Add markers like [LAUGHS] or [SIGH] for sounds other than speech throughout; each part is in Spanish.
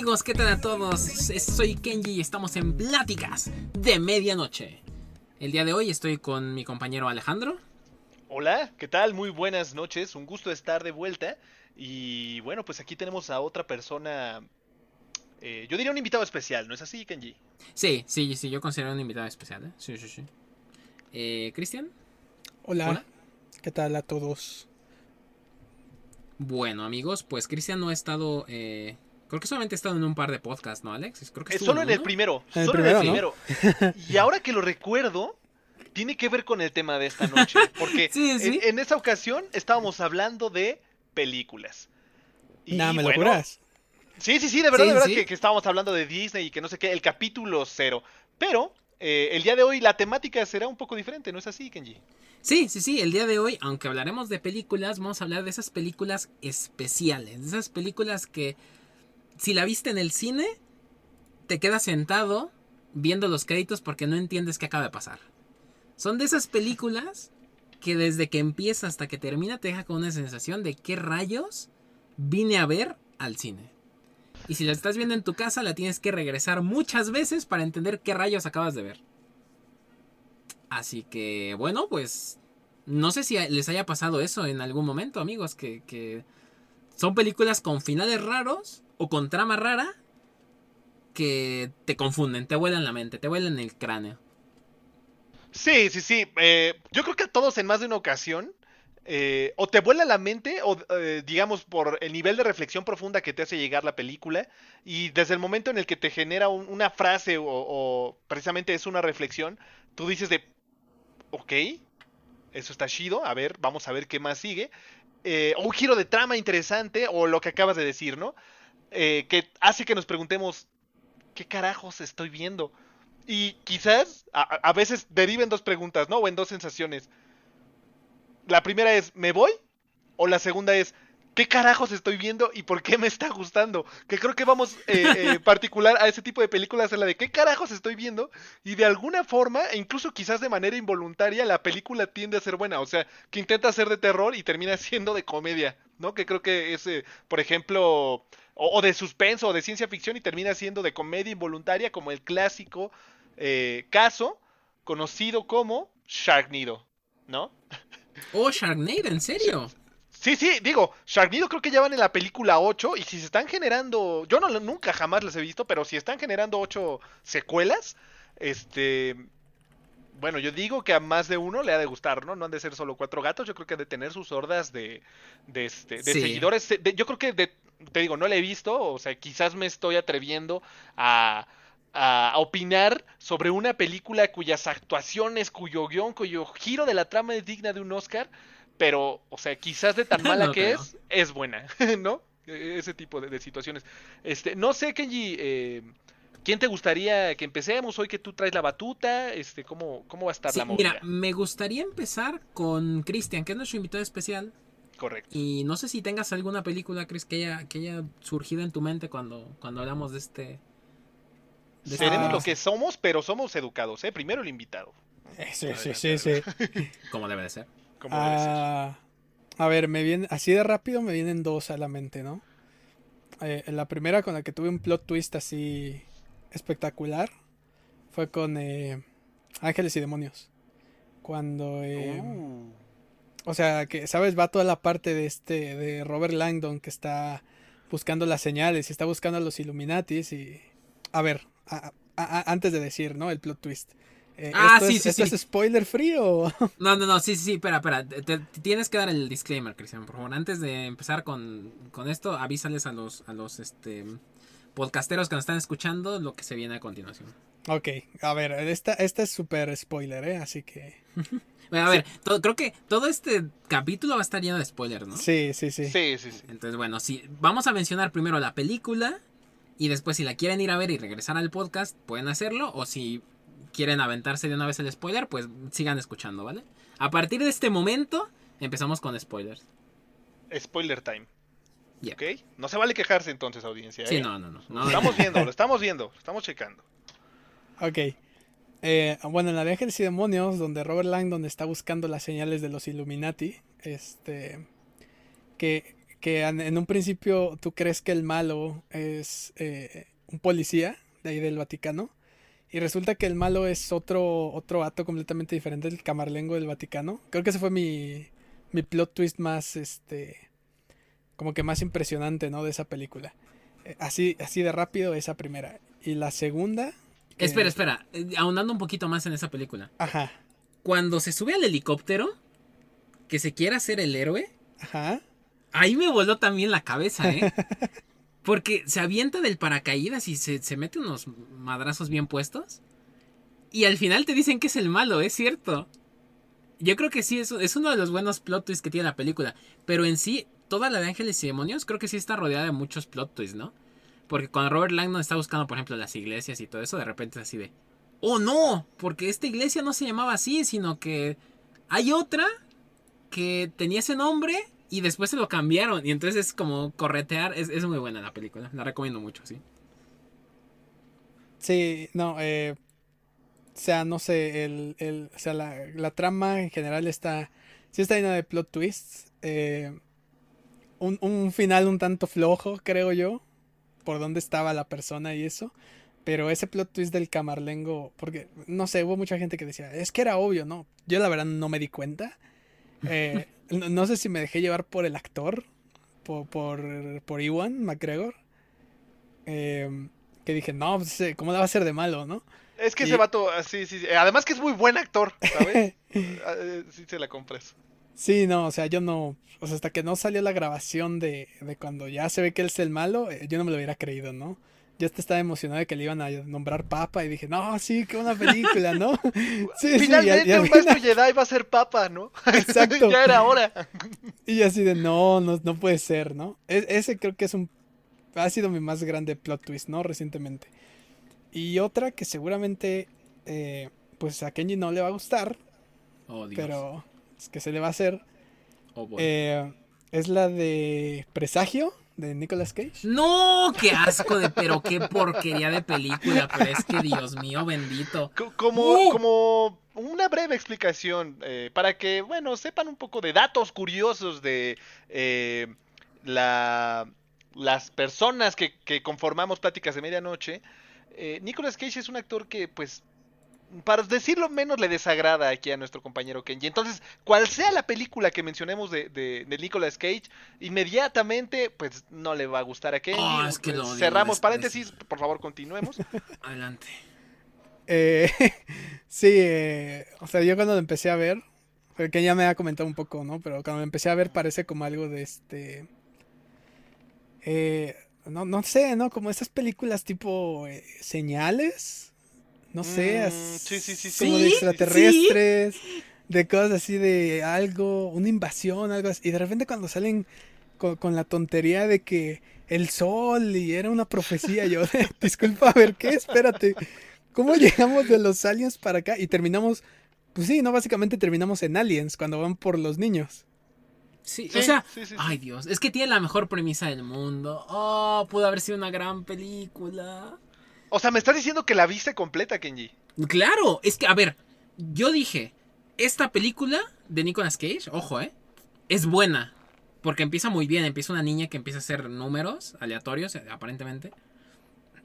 Amigos, ¿qué tal a todos? Soy Kenji y estamos en Pláticas de Medianoche. El día de hoy estoy con mi compañero Alejandro. Hola, ¿qué tal? Muy buenas noches, un gusto estar de vuelta. Y bueno, pues aquí tenemos a otra persona, eh, yo diría un invitado especial, ¿no es así, Kenji? Sí, sí, sí, yo considero un invitado especial, ¿eh? Sí, sí, sí. Eh, ¿Cristian? Hola. ¿Qué tal a todos? Bueno, amigos, pues Cristian no ha estado. Eh, creo que solamente ha estado en un par de podcasts, ¿no, Alex? Creo que es solo en el primero. solo en el primero. y ahora que lo recuerdo, tiene que ver con el tema de esta noche. Porque [LAUGHS] En, esa ocasión estábamos hablando de películas. Y, Nada, me lo juras. Sí, sí, sí, de verdad, de verdad que, que, estábamos hablando de Disney y que no sé qué, el capítulo cero. Pero eh, el día de hoy la temática será un poco diferente, ¿no es así, Kenji? Sí, sí, sí, el día de hoy, aunque hablaremos de películas, vamos a hablar de esas películas especiales, de esas películas que si la viste en el cine, te quedas sentado viendo los créditos porque no entiendes qué acaba de pasar. Son de esas películas que desde que empieza hasta que termina te deja con una sensación de qué rayos vine a ver al cine. Y si la estás viendo en tu casa, la tienes que regresar muchas veces para entender qué rayos acabas de ver. Así que, bueno, pues no sé si les haya pasado eso en algún momento, amigos, que, son películas con finales raros o con trama rara que te confunden, te vuelan la mente, te vuelan el cráneo. Sí, sí, sí. Eh, yo creo que a todos en más de una ocasión eh, o te vuela la mente, o eh, digamos por el nivel de reflexión profunda que te hace llegar la película, y desde el momento en el que te genera una frase o, precisamente es una reflexión, tú dices de, ok, eso está chido, a ver, vamos a ver qué más sigue, o un giro de trama interesante, o lo que acabas de decir, ¿no? Que hace que nos preguntemos, ¿qué carajos estoy viendo? Y quizás a, a veces deriven dos preguntas, ¿no? O en dos sensaciones la primera es, ¿me voy? O la segunda es, ¿qué carajos estoy viendo y por qué me está gustando? Que creo que vamos eh, [LAUGHS] eh particular a ese tipo de películas en la de qué carajos estoy viendo y de alguna forma, e incluso quizás de manera involuntaria, la película tiende a ser buena. O sea, que intenta ser de terror y termina [LAUGHS] siendo de comedia, ¿no? Que creo que es, eh, por ejemplo, o, de suspenso o de ciencia ficción y termina siendo de comedia involuntaria como el clásico eh, caso conocido como Sharknado, ¿no? [LAUGHS] Oh, Sharknado, ¿en serio? Sí, sí, digo, Sharknado creo que ya van en la película 8 y si se están generando, yo no nunca jamás las he visto, pero si están generando 8 secuelas, este, bueno, yo digo que a más de uno le ha de gustar, ¿no? No han de ser solo cuatro gatos, yo creo que han de tener sus hordas de, de, este, de seguidores. yo creo que, te digo, no la he visto, o sea, quizás me estoy atreviendo a, a, opinar sobre una película cuyas actuaciones, cuyo guion, cuyo giro de la trama es digna de un Oscar, pero, o sea, quizás de tan [LAUGHS] mala que es, es buena, [LAUGHS] ¿no? E, ese tipo de, situaciones. Este, no sé, Kenji, eh, ¿quién te gustaría que empecemos hoy que tú traes la batuta? Este, ¿cómo, cómo va a estar la movida? Mira, me gustaría empezar con Cristian, que es nuestro invitado especial. Correcto. Y no sé si tengas alguna película, Chris, que haya, que haya surgido en tu mente cuando, cuando hablamos de este, Seremos lo que somos, pero somos educados, ¿eh? Primero el invitado. Sí, sí, sí, sí. [LAUGHS] Como debe de ser. Ah, a ver, me viene, así de rápido me vienen dos a la mente, ¿no? Eh, la primera con la que tuve un plot twist así espectacular fue con eh, Ángeles y Demonios. Cuando... Eh, uh. O sea, que, ¿sabes? Va toda la parte de este, de Robert Langdon que está buscando las señales y está buscando a los Illuminatis y... A ver, antes de decir, ¿no? El plot twist. Eh, ah, sí, sí, ¿esto es spoiler free o...? [LAUGHS] No, no, no, sí, sí, espera, espera. tienes que dar el disclaimer, Cristian, por favor. Antes de empezar con, esto, avísales a los, a los este, podcasteros que nos están escuchando lo que se viene a continuación. Ok, a ver, esta, esta es súper spoiler, ¿eh? Así que... [LAUGHS] bueno, a ver, creo que todo este capítulo va a estar lleno de spoilers, ¿no? Sí, sí, sí. Sí, sí, sí. Entonces, bueno, sí, vamos a mencionar primero la película y después si la quieren ir a ver y regresar al podcast, pueden hacerlo. O si quieren aventarse de una vez el spoiler, pues sigan escuchando, ¿vale? A partir de este momento, empezamos con spoilers. Spoiler time. ¿Ok? No se vale quejarse entonces, audiencia. Sí, ¿eh? no, no, no, Lo estamos viendo, lo estamos viendo, lo estamos checando. Ok. Eh, bueno, en la de Ángeles y Demonios, donde Robert Langdon está buscando las señales de los Illuminati, este. Que que en, un principio tú crees que el malo es eh, un policía de ahí del Vaticano. Y resulta que el malo es otro, otro acto completamente diferente del camarlengo del Vaticano. Creo que ese fue mi, mi plot twist más, este, como que más impresionante, ¿no? De esa película. Eh, Así, así de rápido esa primera. Y la segunda... que- Espera, espera. eh, Ahondando un poquito más en esa película. Ajá, Cuando se sube al helicóptero, que se quiere hacer el héroe, ajá. ahí me voló también la cabeza, ¿eh? [LAUGHS] Porque se avienta del paracaídas y se, se mete unos madrazos bien puestos. Y al final te dicen que es el malo, es cierto. Yo creo que sí, es, es uno de los buenos plot twists que tiene la película. Pero en sí, toda la de Ángeles y Demonios creo que sí está rodeada de muchos plot twists, ¿no? Porque cuando Robert Langdon está buscando, por ejemplo, las iglesias y todo eso, de repente es así de... ¡Oh, no! Porque esta iglesia no se llamaba así, sino que hay otra que tenía ese nombre y después se lo cambiaron. Y entonces es como corretear. Es, es muy buena la película. La recomiendo mucho, sí. Sí, no, eh, o sea, no sé, el, el, o sea, la, trama en general está, sí está llena de plot twists, eh, un, un final un tanto flojo, creo yo, por dónde estaba la persona y eso, pero ese plot twist del camarlengo, porque, no sé, hubo mucha gente que decía, es que era obvio, ¿no? Yo la verdad no me di cuenta, [LAUGHS] eh, no, no sé si me dejé llevar por el actor, por, por, por Ewan McGregor, eh, que dije, no, pues, eh, ¿cómo la va a ser de malo, no? Es que Y- ese vato, así, sí, sí. Además que es muy buen actor, ¿sabes? [LAUGHS] Ah, eh, sí se la compras. Sí, no, o sea, yo no, o sea, hasta que no salió la grabación de, de cuando ya se ve que él es el malo, eh, yo no me lo hubiera creído, ¿no? Yo hasta estaba emocionado de que le iban a nombrar papa y dije, no, sí, qué buena película, ¿no? [LAUGHS] [LAUGHS] Sí, sí, Finalmente y, al- y al un maestro Jedi va a ser papa, ¿no? [LAUGHS] Exacto. ya era hora. Y yo así de, no, no, no puede ser, ¿no? E- ese creo que es un, ha sido mi más grande plot twist, ¿no? Recientemente. Y otra que seguramente, eh, pues a Kenji no le va a gustar, Oh, Dios. pero que se le va a hacer, Oh, eh, es la de Presagio, de Nicolas Cage. No, qué asco de, pero qué porquería de película. Pero es que Dios mío, bendito. Co- Como, ¡Uh! como una breve explicación, eh, para que, bueno, sepan un poco de datos curiosos de eh, la, las personas que, que conformamos Pláticas de Medianoche. Eh, Nicolas Cage es un actor que, pues, para decirlo menos, le desagrada aquí a nuestro compañero Kenji. Entonces, cual sea la película que mencionemos de, de, de Nicolas Cage, inmediatamente, pues, no le va a gustar a Kenji. Oh, es que lo odio, Cerramos paréntesis, por favor, continuemos. [LAUGHS] Adelante. Eh, [LAUGHS] sí, eh, o sea, yo cuando lo empecé a ver, que ya me ha comentado un poco, ¿no? Pero cuando lo empecé a ver parece como algo de este... eh, no, no sé, ¿no? Como esas películas tipo eh, señales, no sé, Mm, as- sí, sí, sí, como sí. de Sí, extraterrestres, de cosas así de algo, una invasión, algo así. Y de repente cuando salen con, con la tontería de que el sol y era una profecía, yo, [LAUGHS] disculpa, a ver, ¿qué? Espérate. ¿Cómo llegamos de los aliens para acá? Y terminamos, pues sí, ¿no? Básicamente terminamos en aliens cuando van por los niños. Sí, Sí, o sea, sí, sí, sí. ay Dios, es que tiene la mejor premisa del mundo. Oh, pudo haber sido una gran película. O sea, me estás diciendo que la viste completa, Kenji. Claro, es que, a ver, yo dije, esta película de Nicolas Cage, ojo, eh, es buena. Porque empieza muy bien, empieza una niña que empieza a hacer números aleatorios, eh, aparentemente.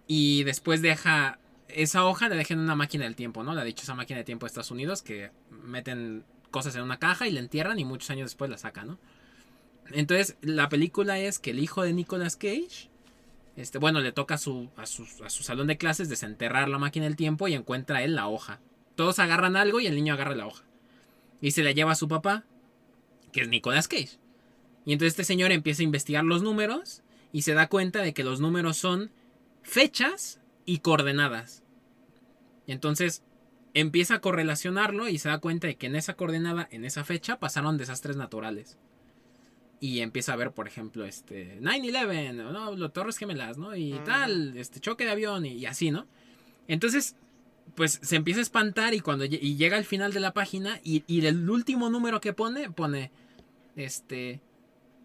Y después deja esa hoja, la deja en una máquina del tiempo, ¿no? La dichosa máquina de tiempo de Estados Unidos, que meten cosas en una caja y la entierran y muchos años después la sacan, ¿no? Entonces, la película es que el hijo de Nicolas Cage, este, bueno, le toca a su, a, su, a su salón de clases desenterrar la máquina del tiempo y encuentra él la hoja. Todos agarran algo y el niño agarra la hoja. Y se la lleva a su papá, que es Nicolas Cage. Y entonces este señor empieza a investigar los números y se da cuenta de que los números son fechas y coordenadas. Y entonces empieza a correlacionarlo y se da cuenta de que en esa coordenada, en esa fecha, pasaron desastres naturales. Y empieza a ver, por ejemplo, este 9-11, ¿no? Los Torres Gemelas, ¿no? Y Mm. tal, este choque de avión y, y así, ¿no? Entonces, pues se empieza a espantar y cuando y llega al final de la página y, y el último número que pone, pone, este,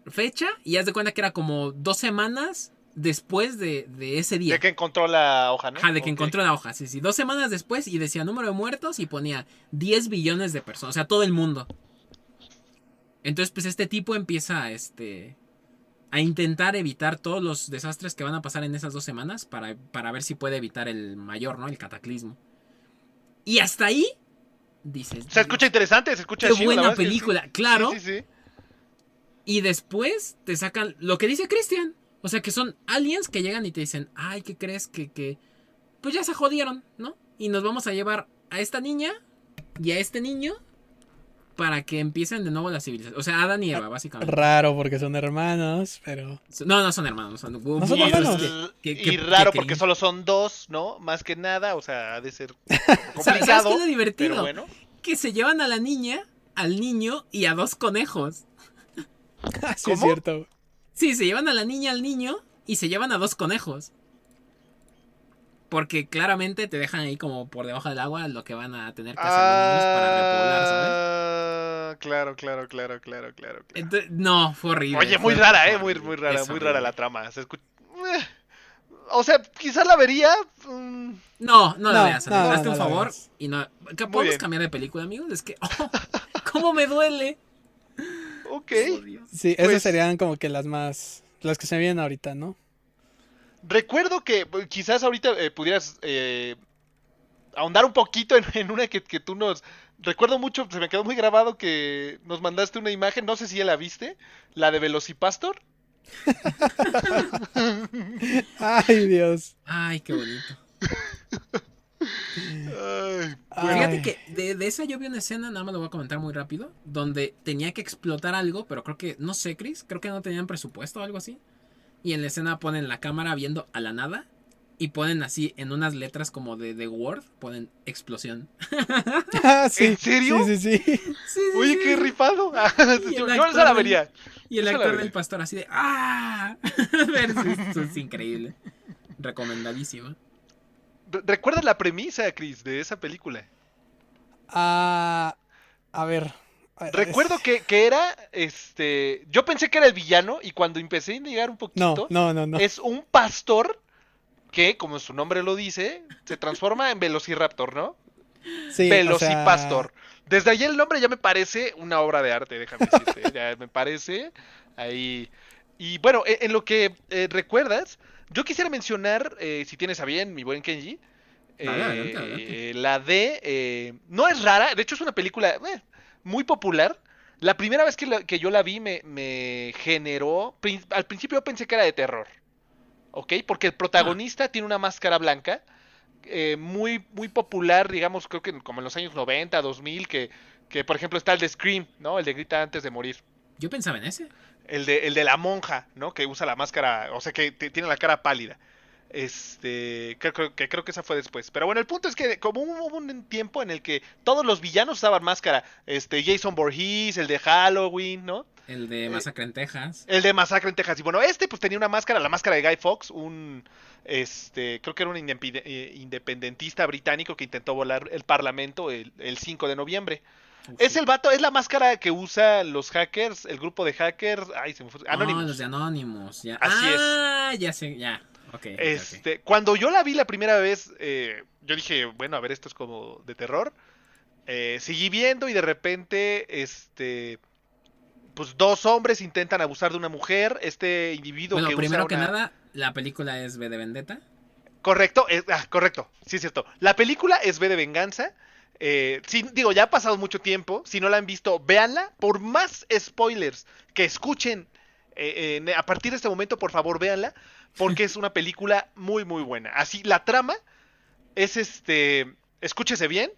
fecha y haz de cuenta que era como dos semanas después de, de ese día. De que encontró la hoja, ¿no? De que encontró la hoja, sí, sí. Dos semanas después y decía número de muertos y ponía 10 billones de personas, o sea, todo el mundo. Entonces, pues este tipo empieza, este, a intentar evitar todos los desastres que van a pasar en esas dos semanas para, para ver si puede evitar el mayor, ¿no? El cataclismo. Y hasta ahí, dices. Se escucha interesante, se escucha Qué chido, buena sí. película, claro. Sí, sí, sí. Y después te sacan lo que dice Christian. O sea, que son aliens que llegan y te dicen, ay, ¿qué crees que, que... Pues ya se jodieron, ¿no? Y nos vamos a llevar a esta niña y a este niño para que empiecen de nuevo la civilización. O sea, Adán y Eva, básicamente. Raro porque son hermanos, pero. No, no son hermanos. Son, ¿No son hermanos? que- y que- raro que- porque solo son dos, ¿no? Más que nada, o sea, ha de ser [LAUGHS] ¿Sabes complicado. qué es lo divertido? Pero bueno. Que se llevan a la niña, al niño y a dos conejos. [LAUGHS] Ah, sí, ¿Cómo? es cierto. Sí, se llevan a la niña, al niño y se llevan a dos conejos. Porque claramente te dejan ahí como por debajo del agua lo que van a tener que hacer los niños para repoblar, ¿sabes? Ah, claro, claro, claro, claro, claro. Entonces, no, fue horrible. Oye, fue muy rara, eh, muy, muy rara, muy rara la trama. Se Eh, O sea, quizás la vería. mm, No, no la No, veas, no, no, hazte no un favor y no. ¿que Muy ¿Podemos cambiar de película, amigos? Es que. [LAUGHS] oh, ¿Cómo me duele? Ok. Oh. Sí, Pues- esas serían como que las más. Las que se me vienen ahorita, ¿no? Recuerdo que eh, quizás ahorita eh, pudieras eh, ahondar un poquito en, en una que, que tú nos... Recuerdo mucho, se me quedó muy grabado que nos mandaste una imagen, no sé si ya la viste, la de Velocipastor. [LAUGHS] Ay, Dios. Ay, qué bonito. Ay, Ay. Fíjate que de, de esa yo vi una escena, nada más lo voy a comentar muy rápido, donde tenía que explotar algo, pero creo que, no sé, Chris, creo que no tenían presupuesto o algo así. Y en la escena ponen la cámara viendo a la nada y ponen así en unas letras como de, de Word, ponen explosión. [LAUGHS] Ah, sí, ¿En serio? Sí, sí, sí. Sí, sí, Oye, sí. qué rifado. [LAUGHS] Y yo el yo actor esa la del- vería. Y el actor del pastor así de ¡Ah! [LAUGHS] Eso es increíble. Recomendadísima. Re- ¿Recuerdas la premisa, Chris, de esa película? Ah, a ver. Recuerdo que, que era, este, yo pensé que era el villano y cuando empecé a investigar un No, poquito, no, no, no. es un pastor que, como su nombre lo dice, se transforma en Velociraptor, ¿no? Sí, o sea, Velocipastor. Desde ahí el nombre ya me parece una obra de arte, déjame decirte. ya me parece ahí. Y bueno, en, en lo que eh, recuerdas, yo quisiera mencionar, eh, si tienes a bien, mi buen Kenji, eh, adelante, adelante. la de... eh, no es rara, de hecho es una película eh, muy popular. La primera vez que, la- que yo la vi me, me generó... prin- Al principio yo pensé que era de terror. ¿Ok? Porque el protagonista tiene una máscara blanca. eh, muy, muy popular, digamos, creo que como en los años 90, 2000, que, que por ejemplo está el de Scream, ¿no? El de Grita antes de morir. Yo pensaba en ese. El de, el de la monja, ¿no? Que usa la máscara, o sea, que tiene la cara pálida. Este, creo, que creo que esa fue después. Pero bueno, el punto es que como hubo un tiempo en el que todos los villanos usaban máscara, este, Jason Voorhees, el de Halloween, ¿no? El de Masacre en Texas. El de Masacre en Texas. Y bueno, este pues tenía una máscara, la máscara de Guy Fawkes, un este, creo que era un eh, independentista británico que intentó volar el parlamento el, el 5 de noviembre. Es el vato, es la máscara que usa los hackers, el grupo de hackers, ay, se me fue, Ah, Anonymous. los de Anonymous. Ya. Así es. ah, ya sé, ya. Este, cuando yo la vi la primera vez, eh, yo dije, bueno, a ver, esto es como de terror. Eh, seguí viendo y de repente, este, pues dos hombres intentan abusar de una mujer. Este individuo Bueno, que primero usa que una- nada, la película es B de Vendetta. Correcto, es- ah, correcto, sí es cierto. La película es B de Venganza. Eh, sí, digo, ya ha pasado mucho tiempo. Si no la han visto, véanla. Por más spoilers que escuchen eh, eh, a partir de este momento, por favor, véanla. Porque es una película muy, muy buena. Así, la trama es este. Escúchese bien.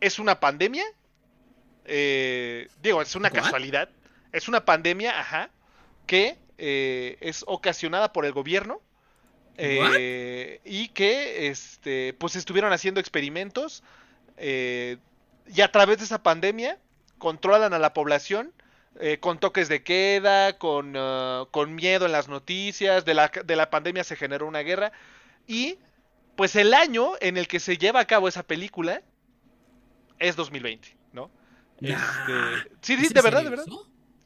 Es una pandemia. eh, digo, es una ¿What? casualidad. Es una pandemia, ajá. Que eh, es ocasionada por el gobierno. eh, y que este pues estuvieron haciendo experimentos eh, y a través de esa pandemia controlan a la población eh, con toques de queda, con, ah, con miedo en las noticias, de la, de la pandemia se generó una guerra y pues el año en el que se lleva a cabo esa película es 2020, ¿no? Nah. Este, sí, ¿Es sí, de verdad, de verdad.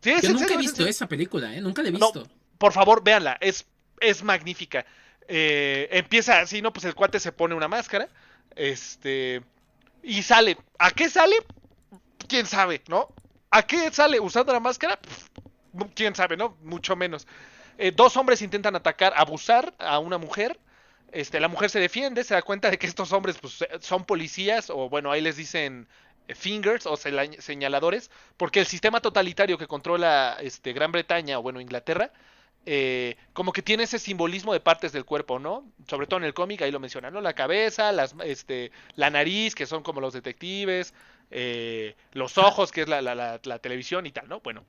Sí, es Yo en nunca serio, he visto esa película, ¿eh? Nunca la he No, visto. Por favor, véanla, es, es magnífica. Eh, empieza así, ¿no? Pues el cuate se pone una máscara, este, y sale. ¿A qué sale? ¿Quién sabe, no? ¿A qué sale usando la máscara? Quién sabe, ¿no? Mucho menos. Eh, dos hombres intentan atacar, abusar a una mujer. Este, la mujer se defiende, se da cuenta de que estos hombres pues, son policías, o bueno, ahí les dicen eh, fingers o señaladores, porque el sistema totalitario que controla este, Gran Bretaña o bueno, Inglaterra, eh, como que tiene ese simbolismo de partes del cuerpo, ¿no? Sobre todo en el cómic, ahí lo mencionan, ¿no? La cabeza, las, este, la nariz, que son como los detectives, eh, los ojos, que es la, la, la, televisión y tal, ¿no? Bueno,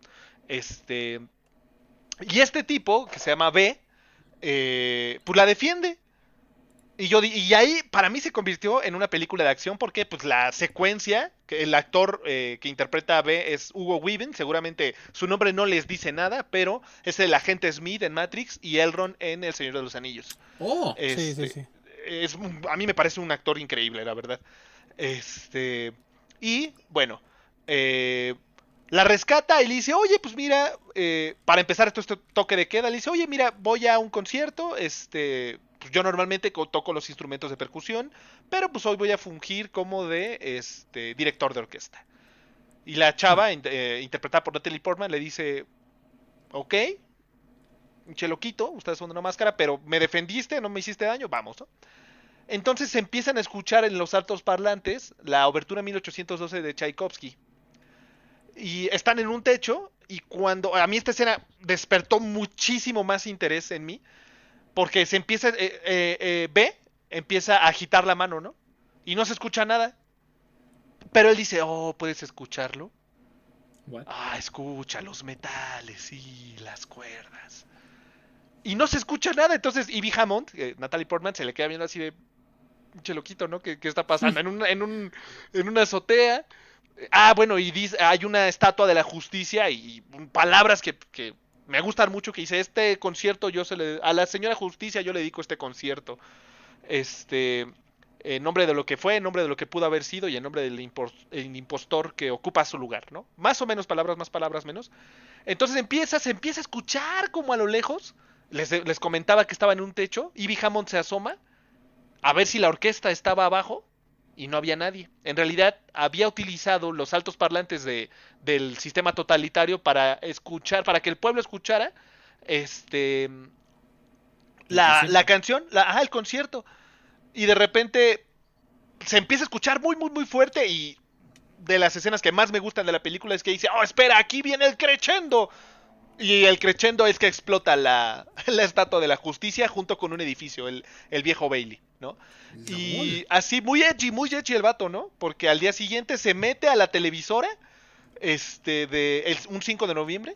este... Y este tipo, que se llama B, eh, pues la defiende. Y, yo, y ahí para mí se convirtió en una película de acción porque pues la secuencia, que el actor eh, que interpreta a B es Hugo Weaving, seguramente su nombre no les dice nada, pero es el agente Smith en Matrix y Elrond en El Señor de los Anillos. Oh, sí, sí, Este, sí. es, a mí me parece un actor increíble, la verdad. Este, y bueno, eh, la rescata y le dice, oye, pues mira, eh, para empezar esto, este toque de queda, le dice, oye, mira, voy a un concierto, este, pues yo normalmente toco los instrumentos de percusión, pero pues hoy voy a fungir como de este director de orquesta. Y la chava, eh, interpretada por Natalie Portman, le dice, ok, cheloquito, ustedes son una máscara, pero me defendiste, no me hiciste daño, vamos, ¿no? Entonces se empiezan a escuchar en los altos parlantes la obertura 1812 de Tchaikovsky. Y están en un techo y cuando a mí esta escena despertó muchísimo más interés en mí, porque se empieza, eh, eh, eh, ve, empieza a agitar la mano, ¿no? Y no se escucha nada. Pero él dice, oh, ¿puedes escucharlo? What? Ah, escucha los metales y las cuerdas. Y no se escucha nada. Entonces, Ivy Hammond, Natalie Portman, se le queda viendo así de. Che loquito, ¿no? ¿Qué, qué está pasando? [LAUGHS] En, un, en, un, en una azotea. Ah, bueno, y dice, hay una estatua de la justicia y, y palabras que, que, me gustan mucho que dice, este concierto yo se le... A la señora justicia yo le dedico este concierto. Este... En nombre de lo que fue, en nombre de lo que pudo haber sido y en nombre del impostor que ocupa su lugar, ¿no? Más o menos palabras, más palabras, menos. Entonces empieza, se empieza a escuchar como a lo lejos. Les, les comentaba que estaba en un techo. Ivy Hammond se asoma a ver si la orquesta estaba abajo y no había nadie. En realidad había utilizado los altos parlantes de, del sistema totalitario para escuchar, para que el pueblo escuchara este la, la canción, la, ajá, el concierto. Y de repente se empieza a escuchar muy, muy, muy fuerte y de las escenas que más me gustan de la película es que dice, oh, espera, aquí viene el crescendo. Y el crescendo es que explota la, [LAUGHS] la estatua de la justicia junto con un edificio, el, el viejo Bailey, Y así, muy edgy, muy edgy el vato, ¿no? Porque al día siguiente se mete a la televisora, este, de el, un 5 de noviembre,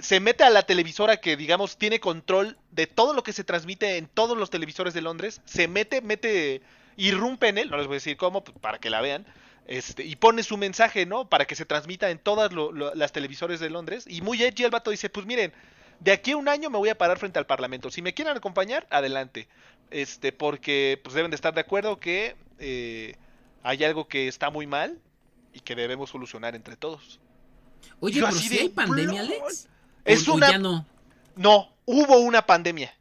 se mete a la televisora que, digamos, tiene control de todo lo que se transmite en todos los televisores de Londres, se mete, mete, irrumpe en él, no les voy a decir cómo, pues, para que la vean, este, y pone su mensaje, ¿no? Para que se transmita en todas lo, lo, las televisores de Londres, y muy edgy el vato dice, pues miren, de aquí a un año me voy a parar frente al Parlamento. Si me quieren acompañar, adelante. Este, porque pues deben de estar de acuerdo que eh, hay algo que está muy mal y que debemos solucionar entre todos. Oye, Yo pero si de, hay pandemia. Alex. Es O- o una- ya no. No, hubo una pandemia.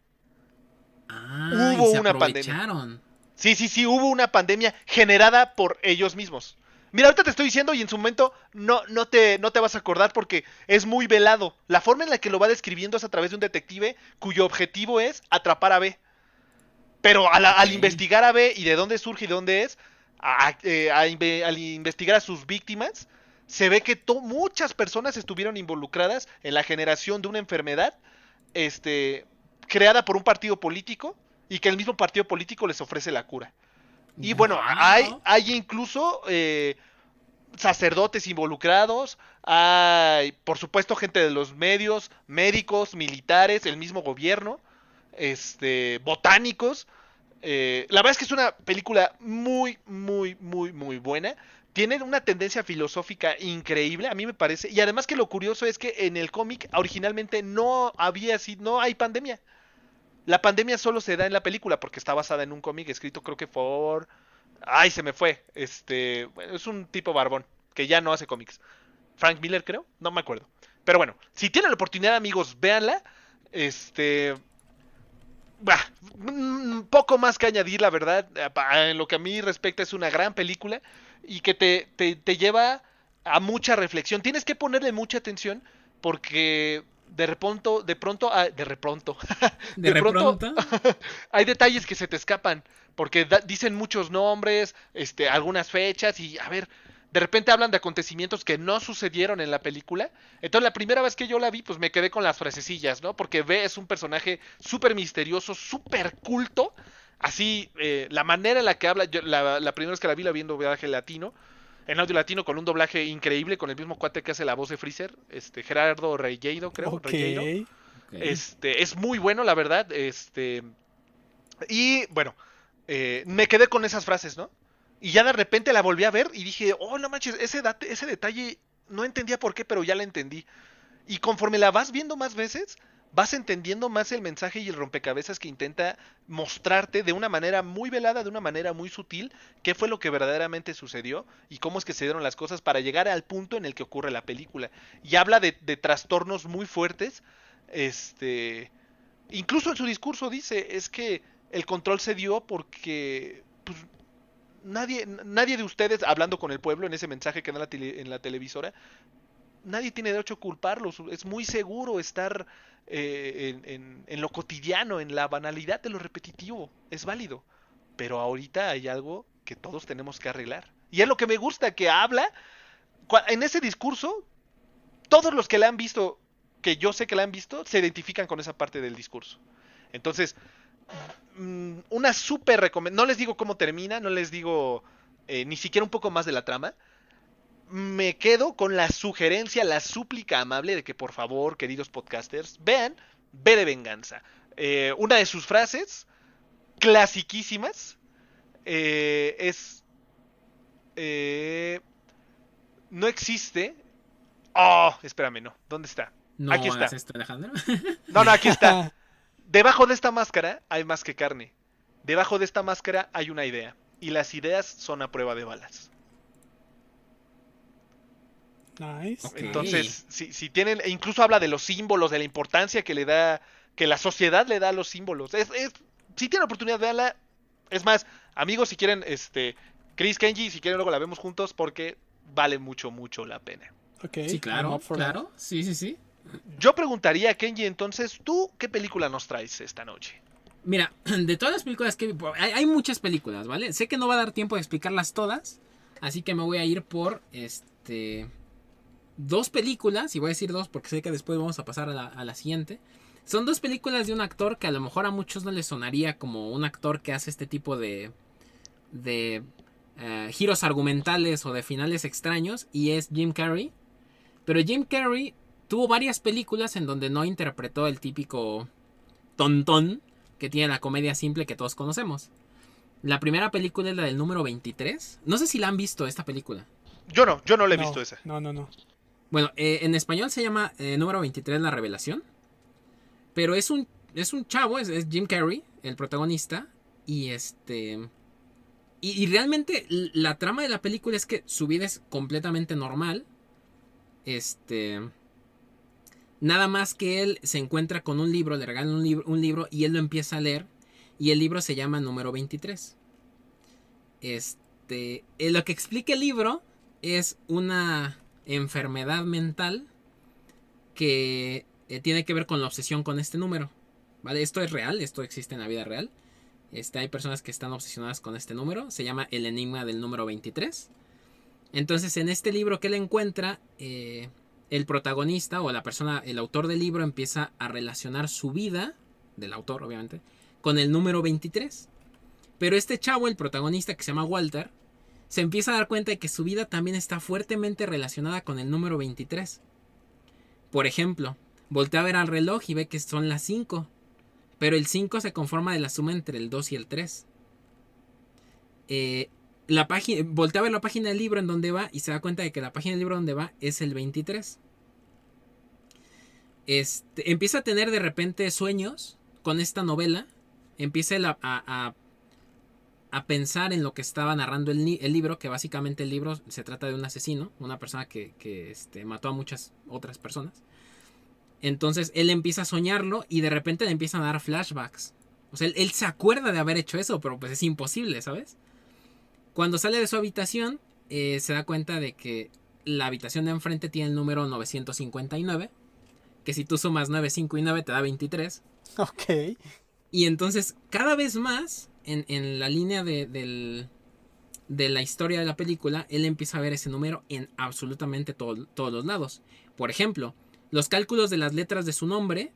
Ah, Hubo y se una pandemia. Sí, sí, sí, hubo una pandemia generada por ellos mismos. Mira, ahorita te estoy diciendo y en su momento no, no, te, no te vas a acordar porque es muy velado. La forma en la que lo va describiendo es a través de un detective cuyo objetivo es atrapar a B. Pero a la- al investigar a B y de dónde surge y de dónde es, a- eh, a al investigar a sus víctimas, se ve que to- muchas personas estuvieron involucradas en la generación de una enfermedad este, creada por un partido político y que el mismo partido político les ofrece la cura. Y bueno, hay incluso eh, sacerdotes involucrados, hay por supuesto gente de los medios, médicos, militares, el mismo gobierno, este, botánicos. Eh, la verdad es que es una película muy, muy, muy, muy buena. Tiene una tendencia filosófica increíble, a mí me parece. Y además que lo curioso es que en el cómic originalmente no había así, no hay pandemia. La pandemia solo se da en la película porque está basada en un cómic escrito creo que por... Ay, se me fue. Este, bueno, es un tipo barbón que ya no hace cómics. Frank Miller creo, no me acuerdo. Pero bueno, si tienen la oportunidad amigos, véanla. Este... Bah, poco más que añadir, la verdad. En lo que a mí respecta es una gran película y que te, te, te lleva a mucha reflexión. Tienes que ponerle mucha atención porque de pronto, de pronto, ah, de [LAUGHS] repronto, De, [LAUGHS] repronto. hay detalles que se te escapan, porque dicen muchos nombres, este, algunas fechas y a ver, de repente hablan de acontecimientos que no sucedieron en la película. Entonces la primera vez que yo la vi, pues me quedé con las frasecillas, ¿no? Porque B es un personaje súper misterioso, súper culto. Así, eh, la manera en la que habla, yo, la, la primera vez que la vi la vi en doblaje latino, en audio latino con un doblaje increíble, con el mismo cuate que hace la voz de Freezer, este, Gerardo Reyeiro, creo. Ok. Reyeiro. Ok. Este, es muy bueno, la verdad. Este. Y bueno, eh, me quedé con esas frases, ¿no? Y ya de repente la volví a ver y dije, oh, no manches, ese, ese detalle no entendía por qué, pero ya la entendí. Y conforme la vas viendo más veces, vas entendiendo más el mensaje y el rompecabezas que intenta mostrarte de una manera muy velada, de una manera muy sutil, qué fue lo que verdaderamente sucedió y cómo es que se dieron las cosas para llegar al punto en el que ocurre la película. Y habla de, de trastornos muy fuertes. Este. Incluso en su discurso dice, es que el control se dio porque. Pues, nadie, nadie de ustedes, hablando con el pueblo en ese mensaje que da en la, tele- en la televisora, nadie tiene derecho a culparlos. Es muy seguro estar eh, en, en- en lo cotidiano, en la banalidad de lo repetitivo. Es válido. Pero ahorita hay algo que todos tenemos que arreglar. Y es lo que me gusta, que habla. En ese discurso, todos los que la han visto, que yo sé que la han visto, se identifican con esa parte del discurso. Entonces, mm, una súper recomendación. No les digo cómo termina, no les digo eh, ni siquiera un poco más de la trama. Me quedo con la sugerencia, la súplica amable de que por favor, queridos podcasters, vean B de Venganza. Eh, una de sus frases, clasiquísimas, eh, es... eh, no existe... Oh, espérame, no. ¿Dónde está? No aquí está. Alejandro. No, no, aquí está. [LAUGHS] Debajo de esta máscara hay más que carne. Debajo de esta máscara hay una idea. Y las ideas son a prueba de balas. Nice. Entonces, si, si tienen, e incluso habla de los símbolos, de la importancia que le da, que la sociedad le da a los símbolos. Es, es- si tienen oportunidad, véanla. Es más, amigos, si quieren, este, Chris, Kenji, si quieren luego la vemos juntos porque vale mucho, mucho la pena. Ok, Sí, claro, claro. Sí, sí, sí. Yo preguntaría, Kenji, entonces, ¿tú qué película nos traes esta noche? Mira, [CLEARS THROAT] de todas las películas que hay, hay muchas películas, ¿vale? Sé que no va a dar tiempo de explicarlas todas, así que me voy a ir por este dos películas, y voy a decir dos porque sé que después vamos a pasar a la, a la siguiente. Son dos películas de un actor que a lo mejor a muchos no les sonaría como un actor que hace este tipo de de eh, giros argumentales o de finales extraños y es Jim Carrey. Pero Jim Carrey tuvo varias películas en donde no interpretó el típico tontón que tiene la comedia simple que todos conocemos. La primera película es la del número 23. No sé si la han visto esta película. Yo no, yo no la he No, visto esa. No, no, no. Bueno, eh, en español se llama eh, número 23 La Revelación. Pero es un, es un chavo, es, es Jim Carrey, el protagonista. Y este... Y, y realmente la trama de la película es que su vida es completamente normal. Este... Nada más que él se encuentra con un libro, le regalan un libro, y él lo empieza a leer. Y el libro se llama número 23. Este... eh, lo que explica el libro es una enfermedad mental que eh, tiene que ver con la obsesión con este número. ¿Vale? Esto es real, esto existe en la vida real. Este, hay personas que están obsesionadas con este número. Se llama El Enigma del número 23. Entonces, en este libro que él encuentra, eh, el protagonista o la persona, el autor del libro, empieza a relacionar su vida, del autor, obviamente, con el número 23. Pero este chavo, el protagonista que se llama Walter, se empieza a dar cuenta de que su vida también está fuertemente relacionada con el número 23. Por ejemplo, voltea a ver al reloj y ve que son las 5, pero el 5 se conforma de la suma entre el 2 y el 3. Eh, la página, voltea a ver la página del libro en donde va y se da cuenta de que la página del libro donde va es el 23. Este, empieza a tener de repente sueños con esta novela. Empieza a, a- a- pensar en lo que estaba narrando el, el libro, que básicamente el libro se trata de un asesino, una persona que, que, este, mató a muchas otras personas. Entonces él empieza a soñarlo y de repente le empiezan a dar flashbacks. O sea, él se acuerda de haber hecho eso, pero pues es imposible, ¿sabes? Cuando sale de su habitación, eh, se da cuenta de que la habitación de enfrente tiene el número 959 que si tú sumas 9, 5 y 9 te da 23. Ok. Y entonces, cada vez más, en, en la línea de, del- de la historia de la película, él empieza a ver ese número en absolutamente todo- todos los lados. Por ejemplo, los cálculos de las letras de su nombre,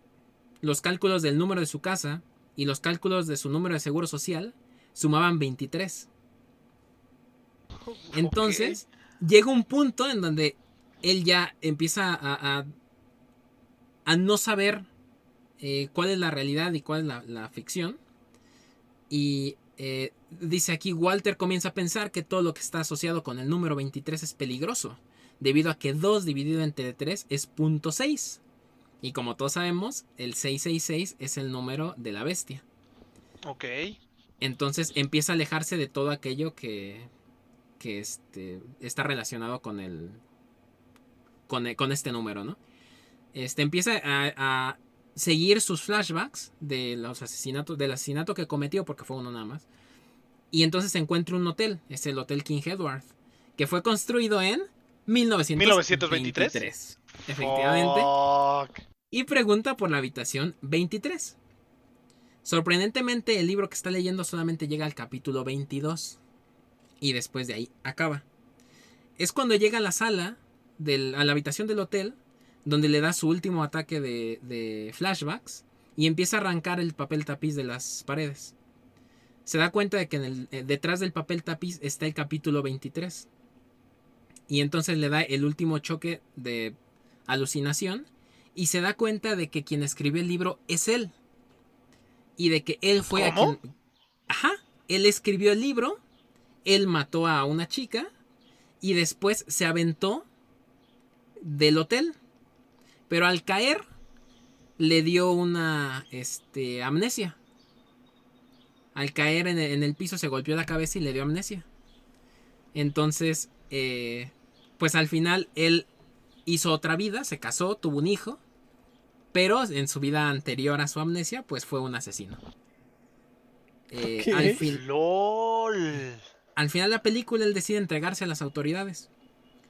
los cálculos del número de su casa y los cálculos de su número de seguro social sumaban 23. Entonces, llega un punto en donde él ya empieza a, a, a no saber eh, cuál es la realidad y cuál es la, la ficción. Y eh, dice aquí, Walter comienza a pensar que todo lo que está asociado con el número 23 es peligroso, debido a que 2 dividido entre 3 es .6. Y como todos sabemos, el 666 es el número de la bestia. Ok. Entonces empieza a alejarse de todo aquello que, que este, está relacionado con el, con, e- con este número, ¿no? Este, empieza a, a seguir sus flashbacks de los asesinatos, del asesinato que cometió, porque fue uno nada más. Y entonces se encuentra un hotel, es el Hotel King Edward, que fue construido en 1923. 1923. Efectivamente Fuck. y pregunta por la habitación 23. Sorprendentemente, el libro que está leyendo solamente llega al capítulo 22 y después de ahí acaba. Es cuando llega a la sala, del- a la habitación del hotel, donde le da su último ataque de, de flashbacks y empieza a arrancar el papel tapiz de las paredes. Se da cuenta de que en el- eh, detrás del papel tapiz está el capítulo 23. Y entonces le da el último choque de alucinación y se da cuenta de que quien escribió el libro es él. Y de que él fue a ¿Cómo? quien... Ajá, él escribió el libro, él mató a una chica y después se aventó del hotel. Pero al caer le dio una este, amnesia. Al caer en el, en el piso se golpeó la cabeza y le dio amnesia. Entonces, eh, pues al final él hizo otra vida, se casó, tuvo un hijo, pero en su vida anterior a su amnesia, pues fue un asesino. Eh, al, fin- LOL. Al final de la película él decide entregarse a las autoridades,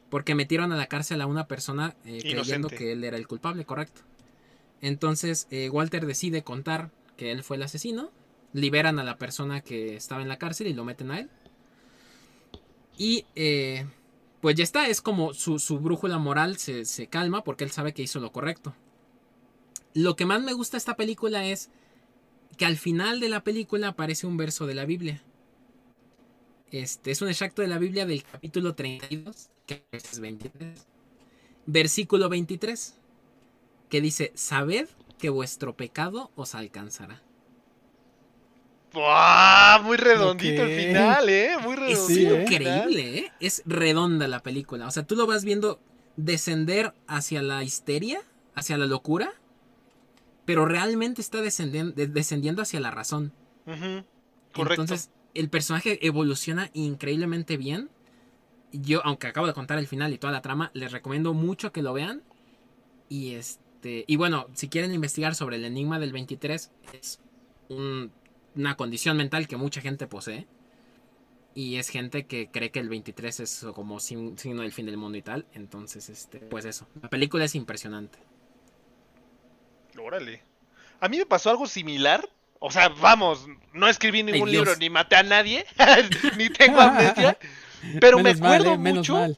porque metieron a la cárcel a una persona eh, creyendo que él era el culpable, correcto. Entonces eh, Walter decide contar que él fue el asesino, liberan a la persona que estaba en la cárcel y lo meten a él. Y eh, pues ya está, es como su, su brújula moral se, se calma porque él sabe que hizo lo correcto. Lo que más me gusta de esta película es que al final de la película aparece un verso de la Biblia. Este es un extracto de la Biblia del capítulo 32, que es 23. Versículo 23, que dice, sabed que vuestro pecado os alcanzará. ¡Buah! Muy redondito el final, ¿eh? Muy Es redondito. Final. increíble, ¿eh? Es redonda la película. O sea, tú lo vas viendo descender hacia la histeria, hacia la locura, pero realmente está descendiendo, descendiendo hacia la razón. Correcto. Entonces, el personaje evoluciona increíblemente bien. Yo, aunque acabo de contar el final y toda la trama, les recomiendo mucho que lo vean. Y este. Y bueno, si quieren investigar sobre el enigma del 23, es un- una condición mental que mucha gente posee. Y es gente que cree que el 23 es como signo del fin del mundo y tal. Entonces, este, pues eso. La película es impresionante. Órale. A mí me pasó algo similar. O sea, vamos, no escribí ningún libro, ni maté a nadie, [LAUGHS] ni tengo amnesia. [LAUGHS] Pero me mal, acuerdo eh, menos mucho. mal.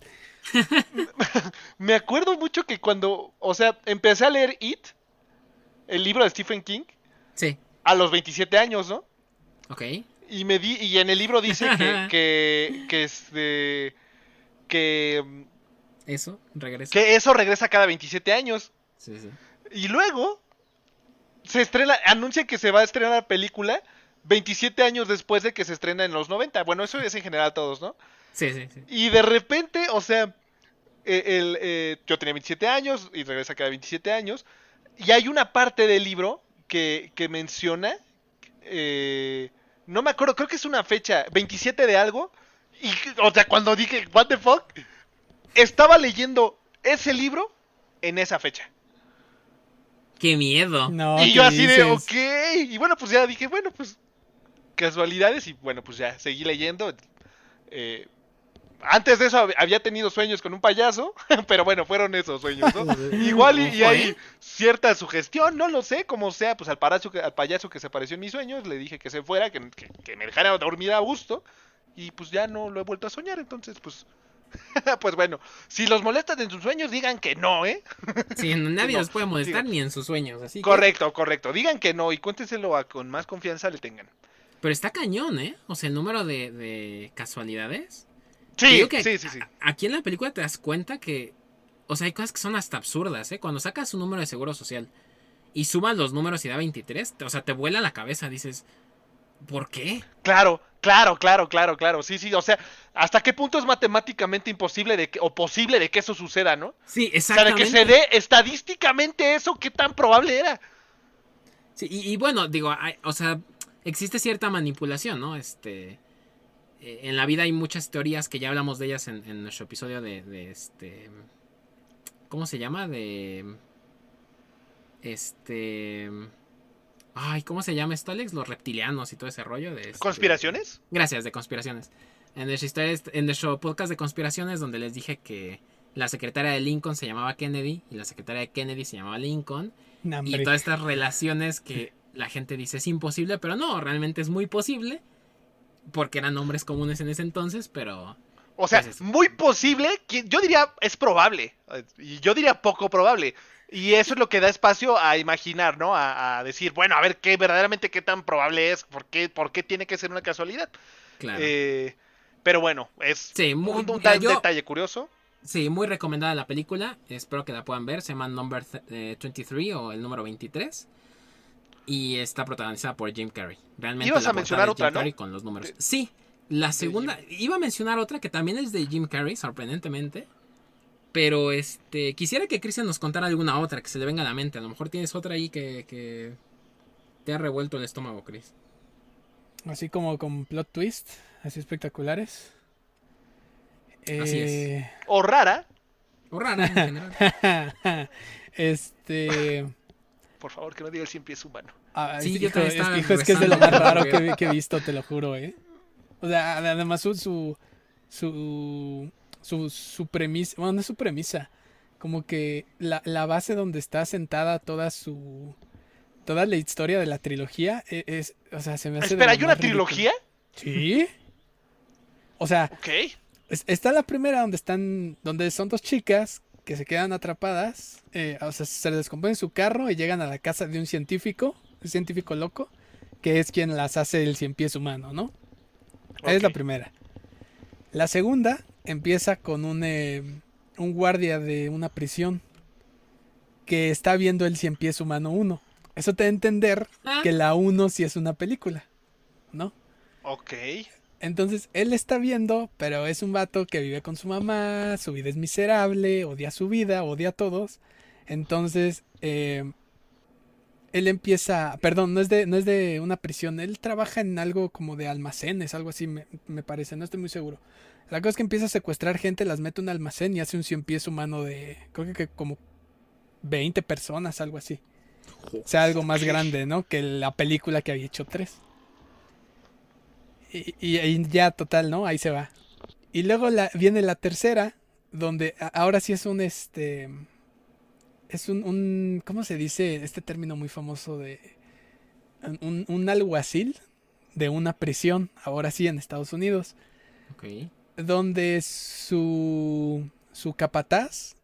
[LAUGHS] Me acuerdo mucho que cuando, o sea, empecé a leer It, el libro de Stephen King, Sí, a los 27 años, ¿no? ok. Y me di, y en el libro dice que, que, que este, que, Eso, regresa. que eso regresa cada 27 años. Sí, sí. Y luego se estrena, anuncia que se va a estrenar la película 27 años después de que se estrena en los 90. Bueno, eso es en general todos, ¿no? Sí, sí, sí. Y de repente, o sea, el, eh, yo tenía 27 años y regresa cada 27 años. Y hay una parte del libro que, que menciona, eh, no me acuerdo, creo que es una fecha, 27 de algo. Y, o sea, cuando dije, ¿What the fuck? Estaba leyendo ese libro en esa fecha. Qué miedo. No, y ¿qué yo así de, ok. Y bueno, pues ya dije, bueno, pues casualidades. Y bueno, pues ya seguí leyendo. Eh, antes de eso hab- había tenido sueños con un payaso, [LAUGHS] pero bueno, fueron esos sueños, ¿no? [LAUGHS] Igual y, y Ojo, ahí ¿eh? cierta sugestión, no lo sé, como sea, pues al, payaso que, al payaso que se apareció en mis sueños, le dije que se fuera, que, que, que me dejara dormir a gusto, y pues ya no lo he vuelto a soñar, entonces pues... [LAUGHS] pues bueno, si los molestan en sus sueños, digan que no, ¿eh? [LAUGHS] Sí, [LAUGHS] nadie No, los puede molestar ni en sus sueños, así que- Correcto, correcto. Digan que no y cuéntenselo a con más confianza le tengan. Pero está cañón, ¿eh? O sea, el número de, de casualidades. Sí, que sí, sí, sí. Aquí en la película te das cuenta que. O sea, hay cosas que son hasta absurdas, ¿eh? Cuando sacas un número de seguro social y sumas los números y da 23, te- o sea, te vuela la cabeza, dices. ¿Por qué? Claro, claro, claro, claro, claro. Sí, sí, o sea, ¿hasta qué punto es matemáticamente imposible de que, o posible de que eso suceda, no? Sí, O sea, de exactamente. que se dé estadísticamente eso, ¿qué tan probable era? Sí, y, y bueno, digo, hay- o sea, existe cierta manipulación, ¿no? Este. eh, En la vida hay muchas teorías que ya hablamos de ellas en, en nuestro episodio de, de este. ¿Cómo se llama? De. Este. Ay, ¿cómo se llama esto, Alex? Los reptilianos y todo ese rollo de. este- ¿Conspiraciones? Gracias, de conspiraciones. En nuestra historia, en nuestro podcast de conspiraciones, donde les dije que la secretaria de Lincoln se llamaba Kennedy y la secretaria de Kennedy se llamaba Lincoln. Nah, Y todas estas relaciones que la gente dice es imposible, pero no, realmente es muy posible. Porque eran nombres comunes en ese entonces, pero. O sea, Pues es- muy posible, yo diría es probable, y yo diría poco probable. Y eso es lo que da espacio a imaginar, ¿no? A, a decir, bueno, a ver qué verdaderamente qué tan probable es, por qué, por qué tiene que ser una casualidad. Claro. Eh, pero bueno, es Sí, muy- un, un mira, tal yo- detalle curioso. Sí, muy recomendada la película. Espero que la puedan ver. Se llama Number eh, 23 o el número 23. Y está protagonizada por Jim Carrey. Realmente Ibas la a mencionar Jim otra, ¿no? Carrey con los números. De- Sí, la segunda. Iba a mencionar otra que también es de Jim Carrey, sorprendentemente. Pero este. Quisiera que Cristian nos contara alguna otra que se le venga a la mente. A lo mejor tienes otra ahí que, que te ha revuelto el estómago, Chris. Así como con plot twist, así espectaculares. Así es. Eh, O rara, O rara en general. [LAUGHS] este. por favor, que no diga el cien pies humano. ah, Sí, es- yo hijo, también es, hijo, es que es de lo más [LAUGHS] raro que, he visto, te lo juro, ¿eh? O sea, además su. su. su, su, su premisa. Bueno, no es su premisa. Como que la, la base donde está sentada toda su. Toda la historia de la trilogía e- es. o sea, se me hace. Espera, ¿hay una ridículo. trilogía? Sí. O sea, es- está la primera donde están, donde son dos chicas que se quedan atrapadas, eh, o sea, se les descompone su carro y llegan a la casa de un científico, un científico loco, que es quien las hace el cien pies humano, ¿no? Esa Es la primera. La segunda empieza con un, eh, un guardia de una prisión que está viendo el cien pies humano 1. Eso te da a entender Ah. que la 1 sí es una película, ¿no? Ok. Entonces, él está viendo, pero es un vato que vive con su mamá, su vida es miserable, odia su vida, odia a todos. Entonces, eh, él empieza, perdón, no es, de, no es de una prisión, él trabaja en algo como de almacenes, algo así me, me parece, no estoy muy seguro. La cosa es que empieza a secuestrar gente, las mete en un almacén y hace un cien pies humano de, creo que, que como 20 personas, algo así. O sea, algo más grande, ¿no? Que la película que había hecho tres. Y, y- y ya, total, ¿no? Ahí se va. Y luego la, viene la tercera, donde a- ahora sí es un, este... Es un, un- ¿Cómo se dice este término muy famoso de... Un, un alguacil de una prisión, ahora sí en Estados Unidos. Donde su, su capataz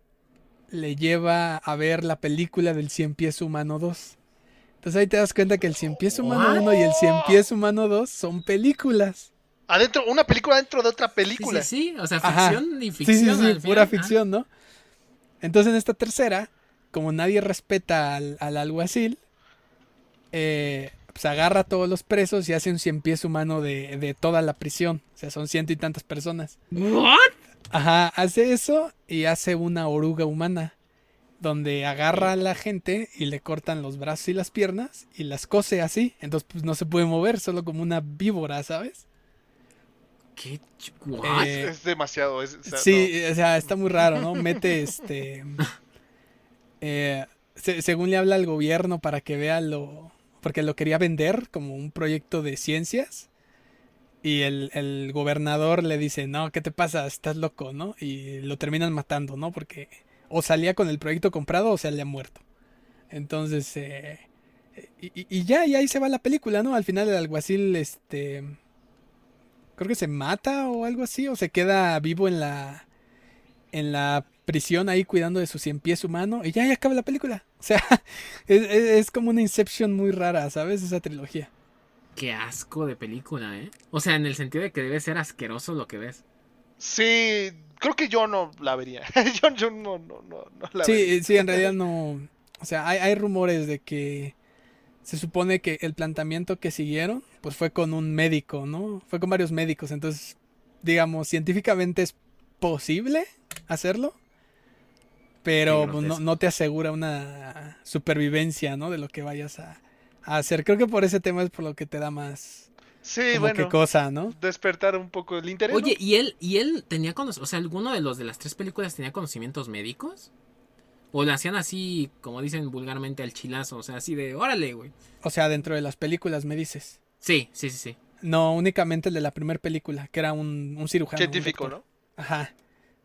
le lleva a ver la película del Cien Pies Humano 2. Entonces ahí te das cuenta que el Cien Pies Humano What? 1 y el Cien Pies Humano 2 son películas. Adentro, una película dentro de otra Sí, película. sí, sí. O sea, Ajá. ficción y Sí, ficción. sí, sí, al pura final. ficción, ¿no? Entonces en esta tercera, como nadie respeta al, al alguacil, eh, pues agarra a todos los presos y hace un cien pies humano de, de toda la prisión. O sea, son ciento y tantas personas. Ah, ¿What? Ajá, hace eso y hace una oruga humana. Donde agarra a la gente y le cortan los brazos y las piernas y las cose así. Entonces, pues no se puede mover, solo como una víbora, ¿sabes? ¿Qué? Eh, Es demasiado. es- o sea, Sí, o sea, está muy raro, ¿no? Mete este. [LAUGHS] eh, se- según le habla al gobierno para que vea lo. Porque lo quería vender como un proyecto de ciencias. Y el, el gobernador le dice, no, ¿qué te pasa? Estás loco, ¿no? Y lo terminan matando, ¿no? Porque o salía con el proyecto comprado o salía muerto. Entonces, eh, y, y, ya, y ahí se va la película, ¿no? Al final el alguacil, este, creo que se mata o algo así, o se queda vivo en la, en la prisión ahí cuidando de su cien pies humano y ya, ya acaba la película. O sea, [LAUGHS] es, es, como una Inception muy rara, ¿sabes? Esa trilogía. Qué asco de película, ¿eh? O sea, en el sentido de que debe ser asqueroso lo que ves. Sí, creo que yo no la vería. [LAUGHS] yo, yo no, no, no, no, la sí, vería. Sí, en realidad no. O sea, hay, hay rumores de que se supone que el planteamiento que siguieron, pues fue con un médico, ¿no? Fue con varios médicos. Entonces, digamos, científicamente es posible hacerlo. Pero pues, no, no, te asegura una supervivencia, ¿no? De lo que vayas a, a, hacer. Creo que por ese tema es por lo que te da más. Sí, bueno. Qué cosa, ¿no? Despertar un poco el interés. Oye, ¿y él, y él tenía conocimientos? O sea, ¿alguno de los de las tres películas tenía conocimientos médicos? ¿O lo hacían así, como dicen vulgarmente, al chilazo? O sea, así de, órale, güey. O sea, dentro de las películas, me dices. Sí, sí, sí, sí. No, únicamente el de la primera película, que era un, un cirujano. Científico, un ¿no? Ajá.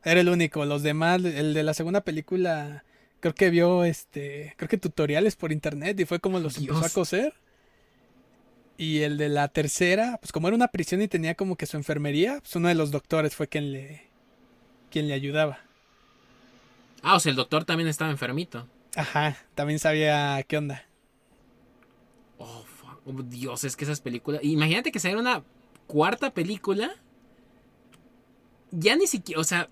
Era el único. Los demás, el de la segunda película, creo que vio este, creo que tutoriales por internet y fue como los Dios. empezó a coser. Y el de la tercera, pues como era una prisión y tenía como que su enfermería, pues uno de los doctores fue quien le, quien le ayudaba. Ah, o sea, el doctor también estaba enfermito. Ajá, también sabía qué onda. Oh, fuck. Oh, Dios, es que esas películas. Imagínate que saliera una cuarta película. Ya ni siquiera. O sea.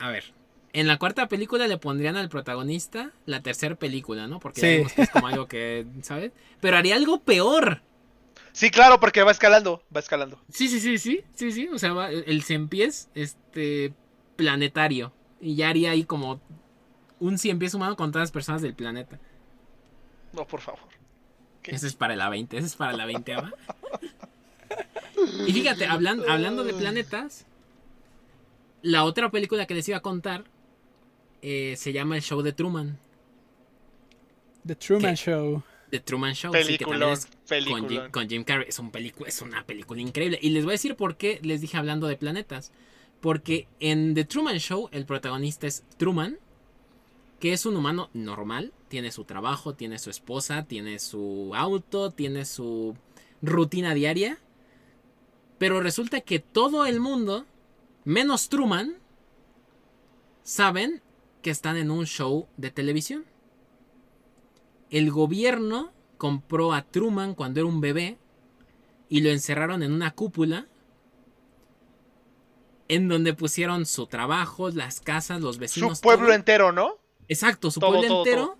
A ver. En la cuarta película le pondrían al protagonista la tercera película, ¿no? Porque Sí. ya vimos que es como algo que. ¿Sabes? Pero haría algo peor. Sí, claro, porque va escalando, va escalando. Sí, sí, sí, sí. Sí, sí. O sea, va- el cien pies, este. planetario. Y ya haría ahí como. Un cien pies humano con todas las personas del planeta. No, por favor. ¿Qué? Ese es para la 20, ese es para la 20 [LAUGHS] Y fíjate, hablan- hablando de planetas, la otra película que les iba a contar eh, se llama El Show de Truman. The Truman ¿Qué? Show. The Truman Show. sí, que Peliculón, es con. Jim, con Jim Carrey. Es, un pelicu- es una película increíble. Y les voy a decir por qué les dije hablando de planetas. Porque en The Truman Show el protagonista es Truman, que es un humano normal. Tiene su trabajo, tiene su esposa, tiene su auto, tiene su rutina diaria. Pero resulta que todo el mundo, menos Truman, saben que están en un show de televisión. El gobierno compró a Truman cuando era un bebé y lo encerraron en una cúpula en donde pusieron su trabajo, las casas, los vecinos. Su pueblo todo. entero, ¿no? Exacto, su Todo, pueblo todo, entero.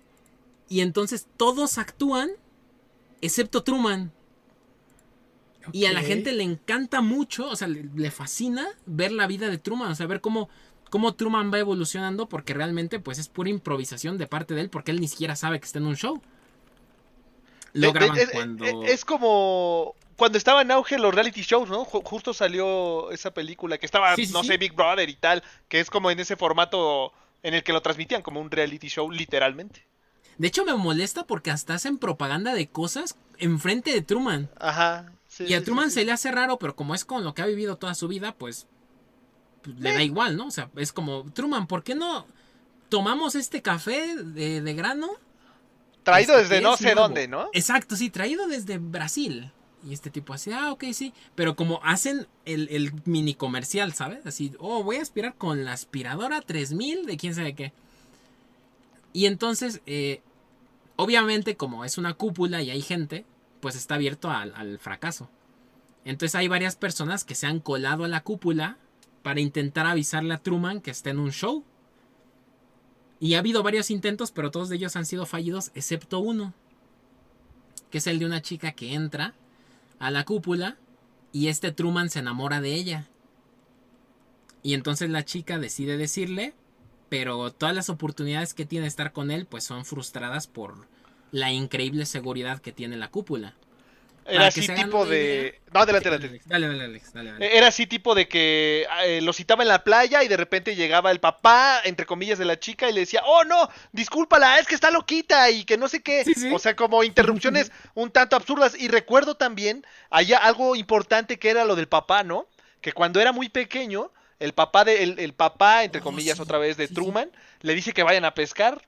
Y entonces todos actúan excepto Truman. Y a la gente le encanta mucho, o sea, le, le fascina ver la vida de Truman, o sea, ver cómo, cómo Truman va evolucionando, porque realmente pues es pura improvisación de parte de él, porque él ni siquiera sabe que está en un show. Lo De- de- graban es, cuando... es- es como cuando estaba en auge los reality shows, ¿no? Ju- Justo salió esa película que estaba, Sí, sí, no sí. sé, Big Brother y tal, que es como en ese formato en el que lo transmitían como un reality show, literalmente. De hecho me molesta porque hasta hacen propaganda de cosas enfrente de Truman. Ajá. Sí, Y a Truman sí, se le hace raro, pero como es con lo que ha vivido toda su vida, pues, pues, le da igual, ¿no? O sea, es como, Truman, ¿por qué no tomamos este café de, de grano? Traído Este, desde no sé nuevo? dónde, ¿no? Exacto, sí, traído desde Brasil. Y este tipo así, ah, ok, sí. Pero como hacen el, el mini comercial, ¿sabes? Así, oh, voy a aspirar con la aspiradora 3000 de quién sabe qué. Y entonces, eh, obviamente, como es una cúpula y hay gente, pues está abierto al, fracaso. Entonces hay varias personas que se han colado a la cúpula para intentar avisarle a Truman que está en un show. Y ha habido varios intentos, pero todos de ellos han sido fallidos, excepto uno. Que es el de una chica que entra a la cúpula y este Truman se enamora de ella. Y entonces la chica decide decirle, pero todas las oportunidades que tiene de estar con él pues son frustradas por la increíble seguridad que tiene la cúpula. Era así tipo de... idea- No, adelante, adelante. Dale, dale, Alex, dale, dale. Era así tipo de que eh, lo citaba en la playa y de repente llegaba el papá, entre comillas, de la chica y le decía, oh no, discúlpala, es que está loquita y que no sé qué. Sí, sí. O sea, como interrupciones un tanto absurdas. Y recuerdo también, allá algo importante que era lo del papá, ¿no? Que cuando era muy pequeño, el papá, de, el, el papá, entre Oh, comillas, sí, otra vez, de. Truman, le dice que vayan a pescar.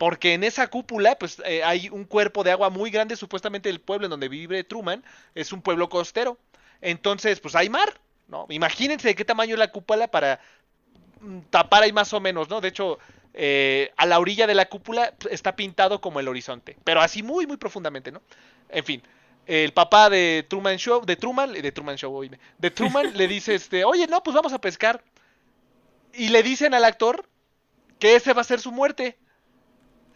Porque en esa cúpula, pues eh, hay un cuerpo de agua muy grande, supuestamente el pueblo en donde vive Truman es un pueblo costero. Entonces, pues hay mar, ¿no? Imagínense de qué tamaño es la cúpula para mm, tapar ahí más o menos, ¿no? De hecho, eh, a la orilla de la cúpula está pintado como el horizonte, pero así muy, muy profundamente, ¿no? En fin, el papá de Truman Show, de Truman, de Truman Show, oíme, de [LAUGHS] Truman le dice, este, oye, no, pues vamos a pescar. Y le dicen al actor que ese va a ser su muerte.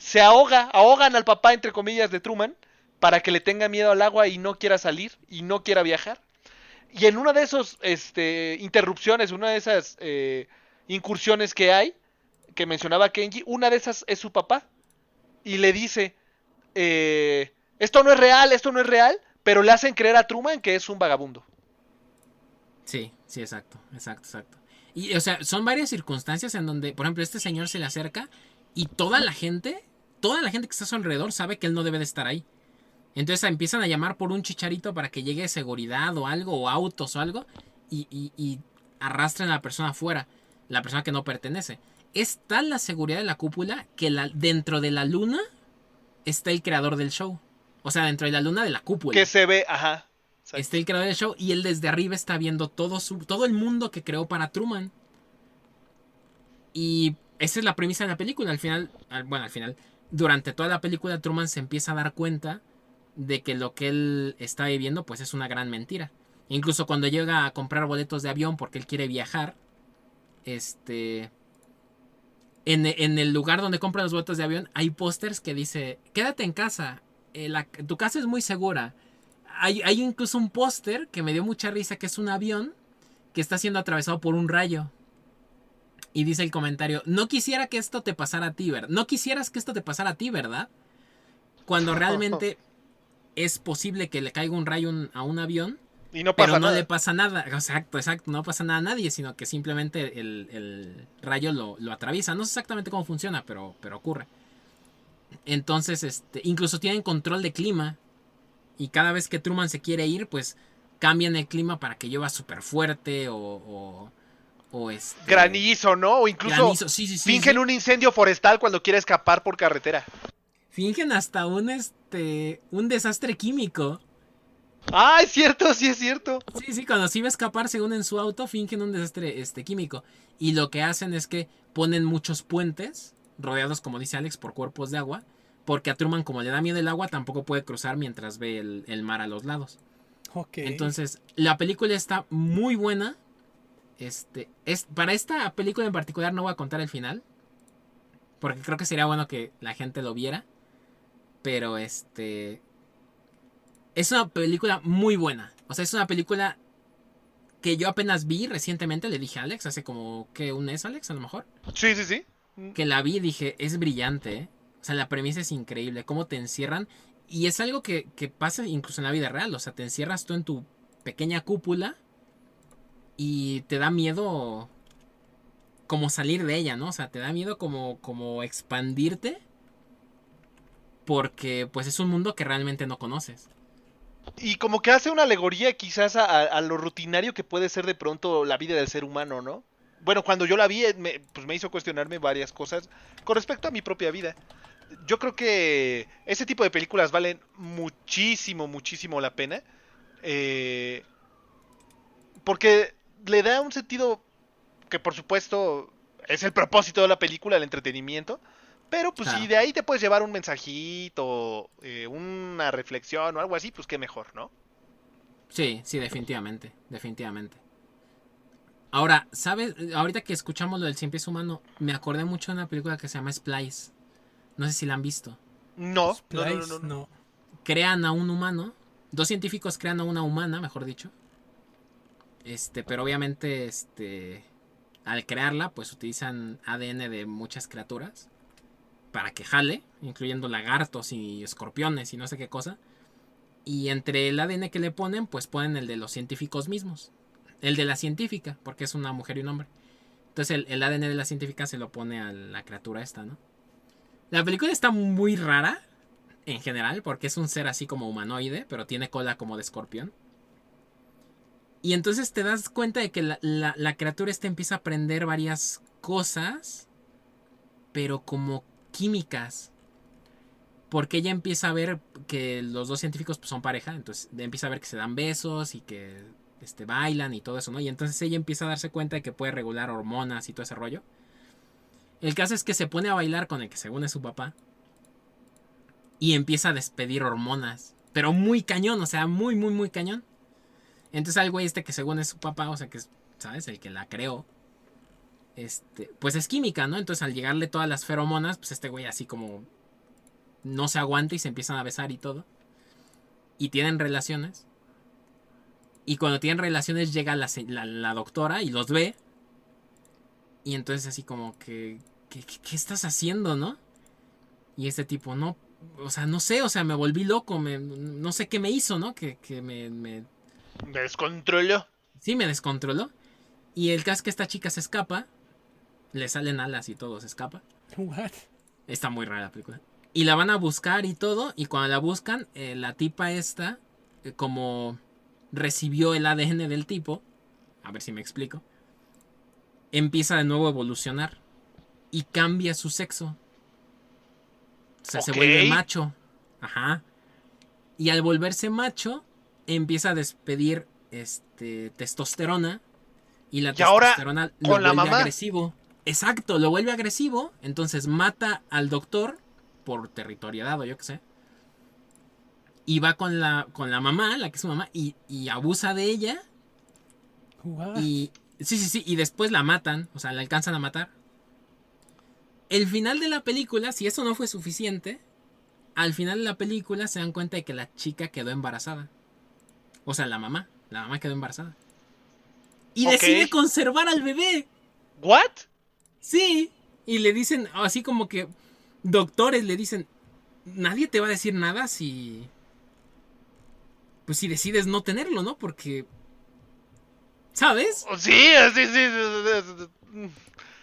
Se ahoga, ahogan al papá, entre comillas, de Truman, para que le tenga miedo al agua y no quiera salir y no quiera viajar. Y en una de esas este, interrupciones, una de esas eh, incursiones que hay, que mencionaba Kenji, una de esas es su papá. Y le dice, eh, esto no es real, esto no es real, pero le hacen creer a Truman que es un vagabundo. Sí, sí, exacto, exacto, exacto. Y, o sea, son varias circunstancias en donde, por ejemplo, este señor se le acerca y toda la gente, toda la gente que está a su alrededor sabe que él no debe de estar ahí. Entonces empiezan a llamar por un chicharito para que llegue seguridad o algo, o autos o algo, y, y, y arrastren a la persona afuera, la persona que no pertenece. Es tal la seguridad de la cúpula que la, dentro de la luna está el creador del show. O sea, dentro de la luna de la cúpula. Que se ve, ajá. Está el creador del show y él desde arriba está viendo todo, su, todo el mundo que creó para Truman. Y esa es la premisa de la película. Al final, bueno, al final, durante toda la película Truman se empieza a dar cuenta de que lo que él está viviendo pues es una gran mentira. Incluso cuando llega a comprar boletos de avión porque él quiere viajar, este... En, en el lugar donde compra los boletos de avión hay pósters que dice, quédate en casa, eh, tu casa es muy segura. Hay, hay incluso un póster que me dio mucha risa que es un avión que está siendo atravesado por un rayo. Y dice el comentario, no quisiera que esto te pasara a ti, ¿verdad? No quisieras que esto te pasara a ti, ¿verdad? Cuando [LAUGHS] realmente es posible que le caiga un rayo un, a un avión. Y no pasa pero no nada. le pasa nada. Exacto, exacto. No pasa nada a nadie, sino que simplemente el, el rayo lo, lo, atraviesa. No sé exactamente cómo funciona, pero, pero ocurre. Entonces, este, incluso tienen control de clima. Y cada vez que Truman se quiere ir, pues cambian el clima para que llueva súper fuerte o, o, o este... Granizo, ¿no? O incluso granizo. Sí, sí, sí, fingen un incendio forestal cuando quiere escapar por carretera. Fingen hasta un este un desastre químico. Ah, es cierto, sí es cierto. Sí, sí, cuando se iba a escapar según en su auto, fingen un desastre este, químico. Y lo que hacen es que ponen muchos puentes, rodeados, como dice Alex, por cuerpos de agua. Porque a Truman, como le da miedo el agua, tampoco puede cruzar mientras ve el, el mar a los lados. Okay. Entonces, la película está muy buena. Este, es, para esta película en particular no voy a contar el final. Porque creo que sería bueno que la gente lo viera. Pero este. Es una película muy buena. O sea, es una película que yo apenas vi recientemente. Le dije a Alex, hace como que un mes, Alex, a lo mejor. Sí, sí, sí. Que la vi y dije, es brillante. ¿eh? O sea, la premisa es increíble. Cómo te encierran. Y es algo que, que pasa incluso en la vida real. O sea, te encierras tú en tu pequeña cúpula. Y te da miedo. Como salir de ella, ¿no? O sea, te da miedo como, como expandirte porque pues es un mundo que realmente no conoces. Y como que hace una alegoría quizás a, lo rutinario que puede ser de pronto la vida del ser humano, ¿no? Bueno, cuando yo la vi, me, pues me hizo cuestionarme varias cosas con respecto a mi propia vida. Yo creo que ese tipo de películas valen muchísimo, muchísimo la pena. Eh, porque le da un sentido que por supuesto es el propósito de la película, el entretenimiento. Pero pues claro. si de ahí te puedes llevar un mensajito, eh, una reflexión o algo así, pues qué mejor, ¿no? Sí, sí, definitivamente, definitivamente. Ahora, ¿sabes? Ahorita que escuchamos lo del cien pies humano, me acordé mucho de una película que se llama Splice. No sé si la han visto. No, Splice, no, no, no, no. Crean a un humano. Dos científicos crean a una humana, mejor dicho. Este, pero obviamente, este. Al crearla, pues utilizan ADN de muchas criaturas para que jale, incluyendo lagartos y escorpiones y no sé qué cosa. Y entre el ADN que le ponen, pues ponen el de los científicos mismos. El de la científica, porque es una mujer y un hombre. Entonces el, el ADN de la científica se lo pone a la criatura esta, ¿no? La película está muy rara, en general, porque es un ser así como humanoide, pero tiene cola como de escorpión. Y entonces te das cuenta de que la, criatura esta empieza a aprender varias cosas, pero como químicas. porque ella empieza a ver que los dos científicos pues, son pareja, entonces empieza a ver que se dan besos y que este, bailan y todo eso, ¿no? Y entonces ella empieza a darse cuenta de que puede regular hormonas y todo ese rollo. El caso es que se pone a bailar con el que según es su papá y empieza a despedir hormonas, pero muy cañón, o sea, muy, muy, muy cañón. Entonces al güey este que según es su papá, o sea, que es, ¿sabes? El que la creó, este, pues es química, ¿no? Entonces al llegarle todas las feromonas, pues este güey así como no se aguanta y se empiezan a besar y todo. Y tienen relaciones. Y cuando tienen relaciones llega la, la, doctora y los ve. Y entonces así como que, ¿qué, ¿qué, estás haciendo, no? Y este tipo, no, o sea, no sé, o sea, me volví loco, me, no sé qué me hizo, ¿no? Que, que me... Descontroló. Sí, me descontroló. Y el caso es que esta chica se escapa, le salen alas y todo, se escapa. What? Está muy rara la película. Y la van a buscar y todo, y cuando la buscan, eh, la tipa esta, eh, como recibió el ADN del tipo, a ver si me explico, empieza de nuevo a evolucionar y cambia su sexo. O sea, se vuelve macho. Ajá. Y al volverse macho, empieza a despedir este, testosterona. Y la testosterona lo vuelve agresivo. Exacto, lo vuelve agresivo. Entonces mata al doctor por territorialidad o yo qué sé. Y va con la, con la mamá, la que es su mamá, y, y abusa de ella. Y. Sí, sí, sí. Y después la matan. O sea, la alcanzan a matar el final de la película, si eso no fue suficiente, al final de la película se dan cuenta de que la chica quedó embarazada. O sea, la mamá. La mamá quedó embarazada. Y decide conservar al bebé. ¿What? Sí. Y le dicen, así como que doctores le dicen, nadie te va a decir nada si... Pues si decides no tenerlo, ¿no? Porque... ¿Sabes? Sí, sí, sí.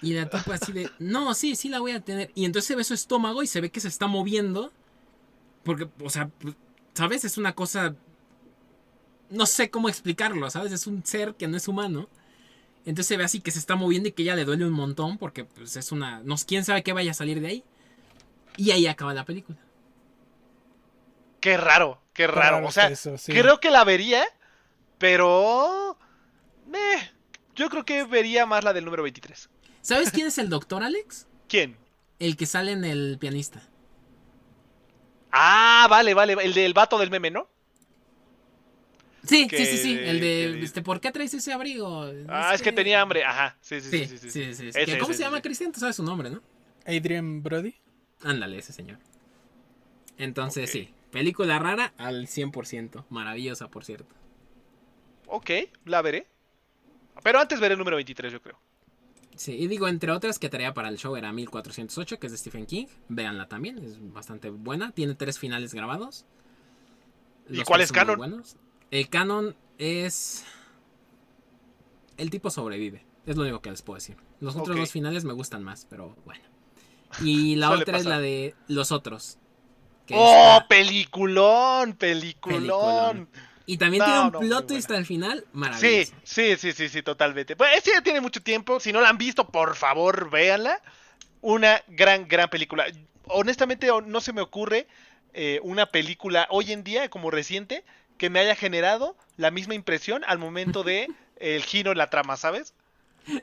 Y la tipa así de, no, sí, sí la voy a tener. Y entonces se ve su estómago y se ve que se está moviendo. Porque, o sea, pues, ¿sabes? Es una cosa... No sé cómo explicarlo, ¿sabes? Es un ser que no es humano. Entonces se ve así que se está moviendo y que ya le duele un montón porque pues, es una... No, ¿Quién sabe qué vaya a salir de ahí? Y ahí acaba la película. Qué raro, qué raro. o sea, creo que la vería, pero... yo creo que vería más la del número 23. ¿Sabes quién es el doctor Alex? [LAUGHS] ¿Quién? El que sale en el pianista. Ah, vale, vale. El del vato del meme, ¿no? Sí, sí, sí, sí. El de, este, ¿por qué traes ese abrigo? Ah, es que... tenía hambre. Ajá. Sí, sí, sí. sí, sí, ¿Cómo se llama Cristian? Tú sabes su nombre, ¿no? Adrian Brody. Ándale, ese señor. Entonces, sí. Película rara al 100%. Maravillosa, por cierto. Ok, la veré. Pero antes veré el número 23, yo creo. Sí, y digo, entre otras que traía para el show era 1408, que es de Stephen King. Véanla también, es bastante buena. Tiene tres finales grabados. ¿Y cuál es canon? El canon es. El tipo sobrevive. Es lo único que les puedo decir. Los otros dos finales me gustan más, pero bueno. Y la otra es la de Los Otros. ¡Oh, peliculón, peliculón! Y también tiene un plot twist al final maravilloso. Sí, sí, sí, sí, totalmente. Pues este ya tiene mucho tiempo. Si no la han visto, por favor, véanla. Una gran, gran película. Honestamente, no se me ocurre eh, una película hoy en día, como reciente, que me haya generado la misma impresión al momento de el giro en la trama, ¿sabes?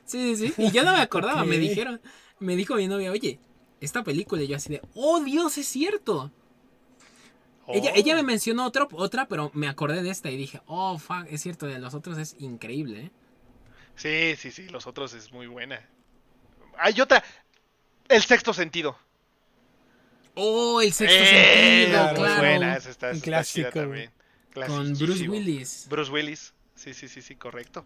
Sí, sí, sí. Y yo no me acordaba, me dijeron, me dijo mi novia, oye, esta película, y yo así de, oh Dios, es cierto. Ella, me oh. mencionó otra, otra, pero me acordé de esta y dije, oh, fuck, es cierto, de los otros es increíble, ¿eh? Sí, sí, sí, los otros es muy buena. Hay otra, El Sexto Sentido. Oh, El Sexto eh, Sentido, claro. Muy buena, esa está, Un clásico. también. Con Bruce Willis. Bruce Willis, sí, sí, sí, sí, correcto.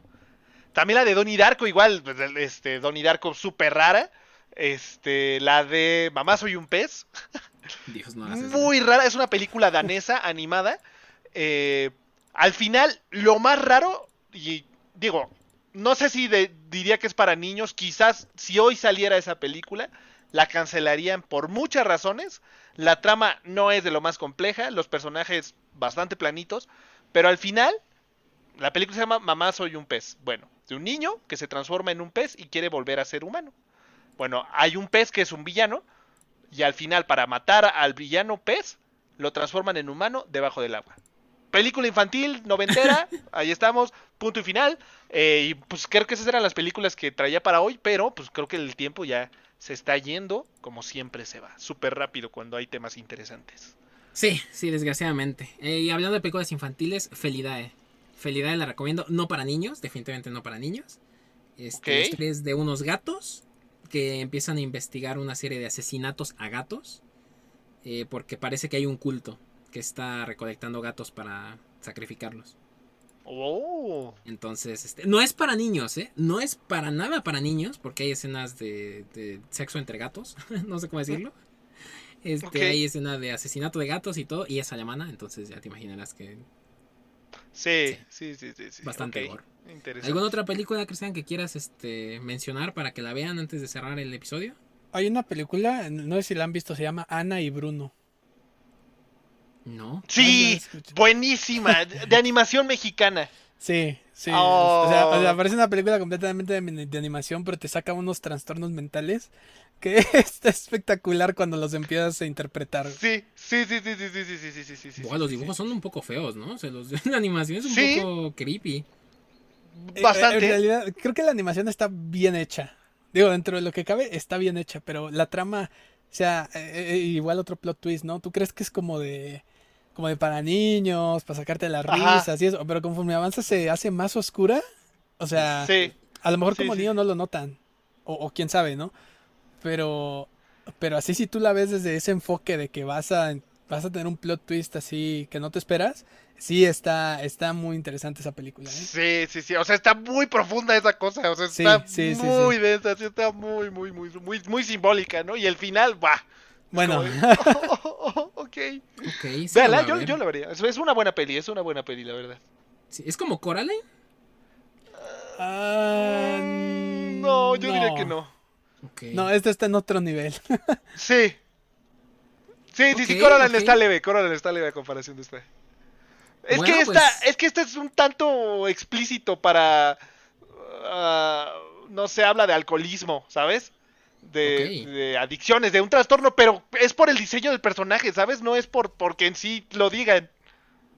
También la de Donnie Darko, igual, este, Donnie Darko súper rara. Este, la de Mamá soy un pez. [LAUGHS] Muy rara, es una película danesa [LAUGHS] animada. Eh, al final, lo más raro, y digo, no sé si diría que es para niños, quizás si hoy saliera esa película, la cancelarían por muchas razones. La trama no es de lo más compleja, los personajes bastante planitos, pero al final, la película se llama Mamá soy un pez. Bueno, de un niño que se transforma en un pez y quiere volver a ser humano. Bueno, hay un pez que es un villano y al final para matar al villano pez lo transforman en humano debajo del agua. Película infantil, noventera, [LAUGHS] ahí estamos, punto y final. Eh, y pues creo que esas eran las películas que traía para hoy, pero pues creo que el tiempo ya se está yendo como siempre se va, súper rápido cuando hay temas interesantes. Sí, sí, desgraciadamente. Eh, y hablando de películas infantiles, Felidae. Felidae la recomiendo, no para niños, definitivamente no para niños. Este, Ok. es de unos gatos que empiezan a investigar una serie de asesinatos a gatos. eh, porque parece que hay un culto que está recolectando gatos para sacrificarlos. Oh, Entonces, este, no es para niños, ¿eh? No es para nada para niños, porque hay escenas de, de sexo entre gatos, [LAUGHS] no sé cómo decirlo. Este, Ok. Hay escena de asesinato de gatos y todo, y es alemana, entonces ya te imaginarás que... sí, sí, sí, sí, sí. Bastante ok, gore. Interesante. ¿Alguna otra película, Cristian, que quieras este, mencionar para que la vean antes de cerrar el episodio? Hay una película, no sé si la han visto, se llama Ana y Bruno. No. Sí, Ay, no, escucha. buenísima, de animación mexicana. Sí, sí. Oh. O, sea, o sea, parece una película completamente de, de animación, pero te saca unos trastornos mentales que está espectacular cuando los empiezas a interpretar. Sí, sí, sí, sí, sí, sí, sí, sí, sí, sí, sí, Buah, los sí, dibujos son un poco feos, ¿no? O sea, los, la animación es un Sí. poco creepy. Eh, Bastante. En realidad, creo que la animación está bien hecha. Digo, dentro de lo que cabe, está bien hecha, pero la trama, o sea, eh, eh, igual otro plot twist, ¿no? Tú crees que es como de como de para niños, para sacarte las Ajá. risas y eso, pero conforme avanza se hace más oscura. O sea, sí, a lo mejor sí, como sí, niño no lo notan, o, o quién sabe, ¿no? Pero pero así si tú la ves desde ese enfoque de que vas a vas a tener un plot twist así que no te esperas, sí está está muy interesante esa película, ¿eh? sí, sí, sí. O sea, está muy profunda esa cosa. O sea, está sí, sí, muy densa, sí, está muy, muy, muy, muy, muy simbólica, ¿no? Y el final, ¡buah! Bueno, oh, oh, oh, ok. Ok, sí Véala, yo, yo la vería. Es, es una buena peli, es una buena peli, la verdad. Sí, es como Coraline. ah, Mm, no, yo diría que no. No, este está en otro nivel. [LAUGHS] Sí. Sí, sí, sí, Coraline está leve, Coraline está leve a comparación de esta. Es Bueno, que esta, pues- es que este es un tanto explícito para ah, no se habla de alcoholismo, ¿sabes? De adicciones, de un trastorno, pero es por el diseño del personaje, ¿sabes? No es por porque en sí lo digan.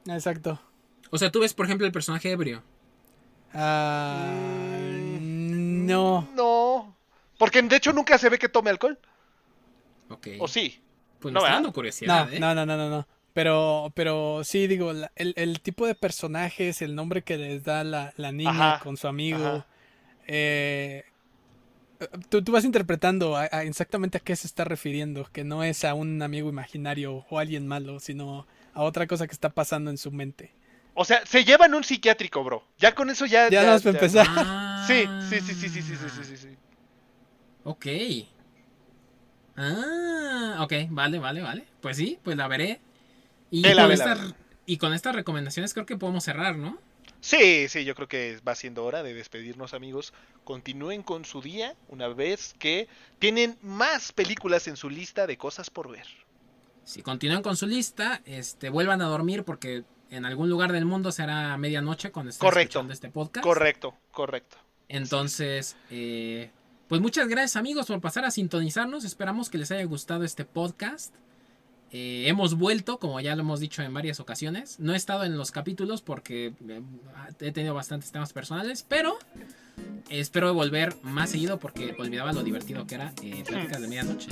Exacto. O sea, tú ves, por ejemplo, el personaje ebrio. Ah, Mm, no. No. Porque de hecho nunca se ve que tome alcohol. Ok. ¿O sí? Pues no, me está dando curiosidad, No, ¿eh? no, no, no, no, no. Pero, pero sí, digo, la- el, el tipo de personajes, el nombre que les da la, la niña Ajá, con su amigo, eh, tú, tú vas interpretando a- a exactamente a qué se está refiriendo, que no es a un amigo imaginario o alguien malo, sino a otra cosa que está pasando en su mente. O sea, se llevan un psiquiátrico, bro. Ya con eso ya. Ya nos va a empezar. Ah. Sí, sí, sí, sí, sí, sí, sí, sí, sí, sí. Ok. Ah, ok, vale, vale, vale. Pues sí, pues la veré. Y, Vela, con, vela, estas- vela. y con estas recomendaciones creo que podemos cerrar, ¿no? Sí, sí, yo creo que va siendo hora de despedirnos, amigos. Continúen con su día una vez que tienen más películas en su lista de cosas por ver. Si continúan con su lista, este, vuelvan a dormir porque en algún lugar del mundo será medianoche cuando estén Correcto. escuchando este podcast. Correcto, correcto. Entonces, eh, pues muchas gracias amigos por pasar a sintonizarnos. Esperamos que les haya gustado este podcast. Eh, hemos vuelto, como ya lo hemos dicho en varias ocasiones. No he estado en los capítulos porque eh, he tenido bastantes temas personales, pero espero volver más seguido porque olvidaba lo divertido que era eh, Pláticas de Medianoche.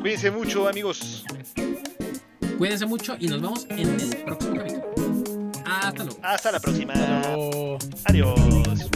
Cuídense mucho, amigos. Cuídense mucho y nos vemos en el próximo capítulo. Hasta luego. Hasta la próxima. Adiós.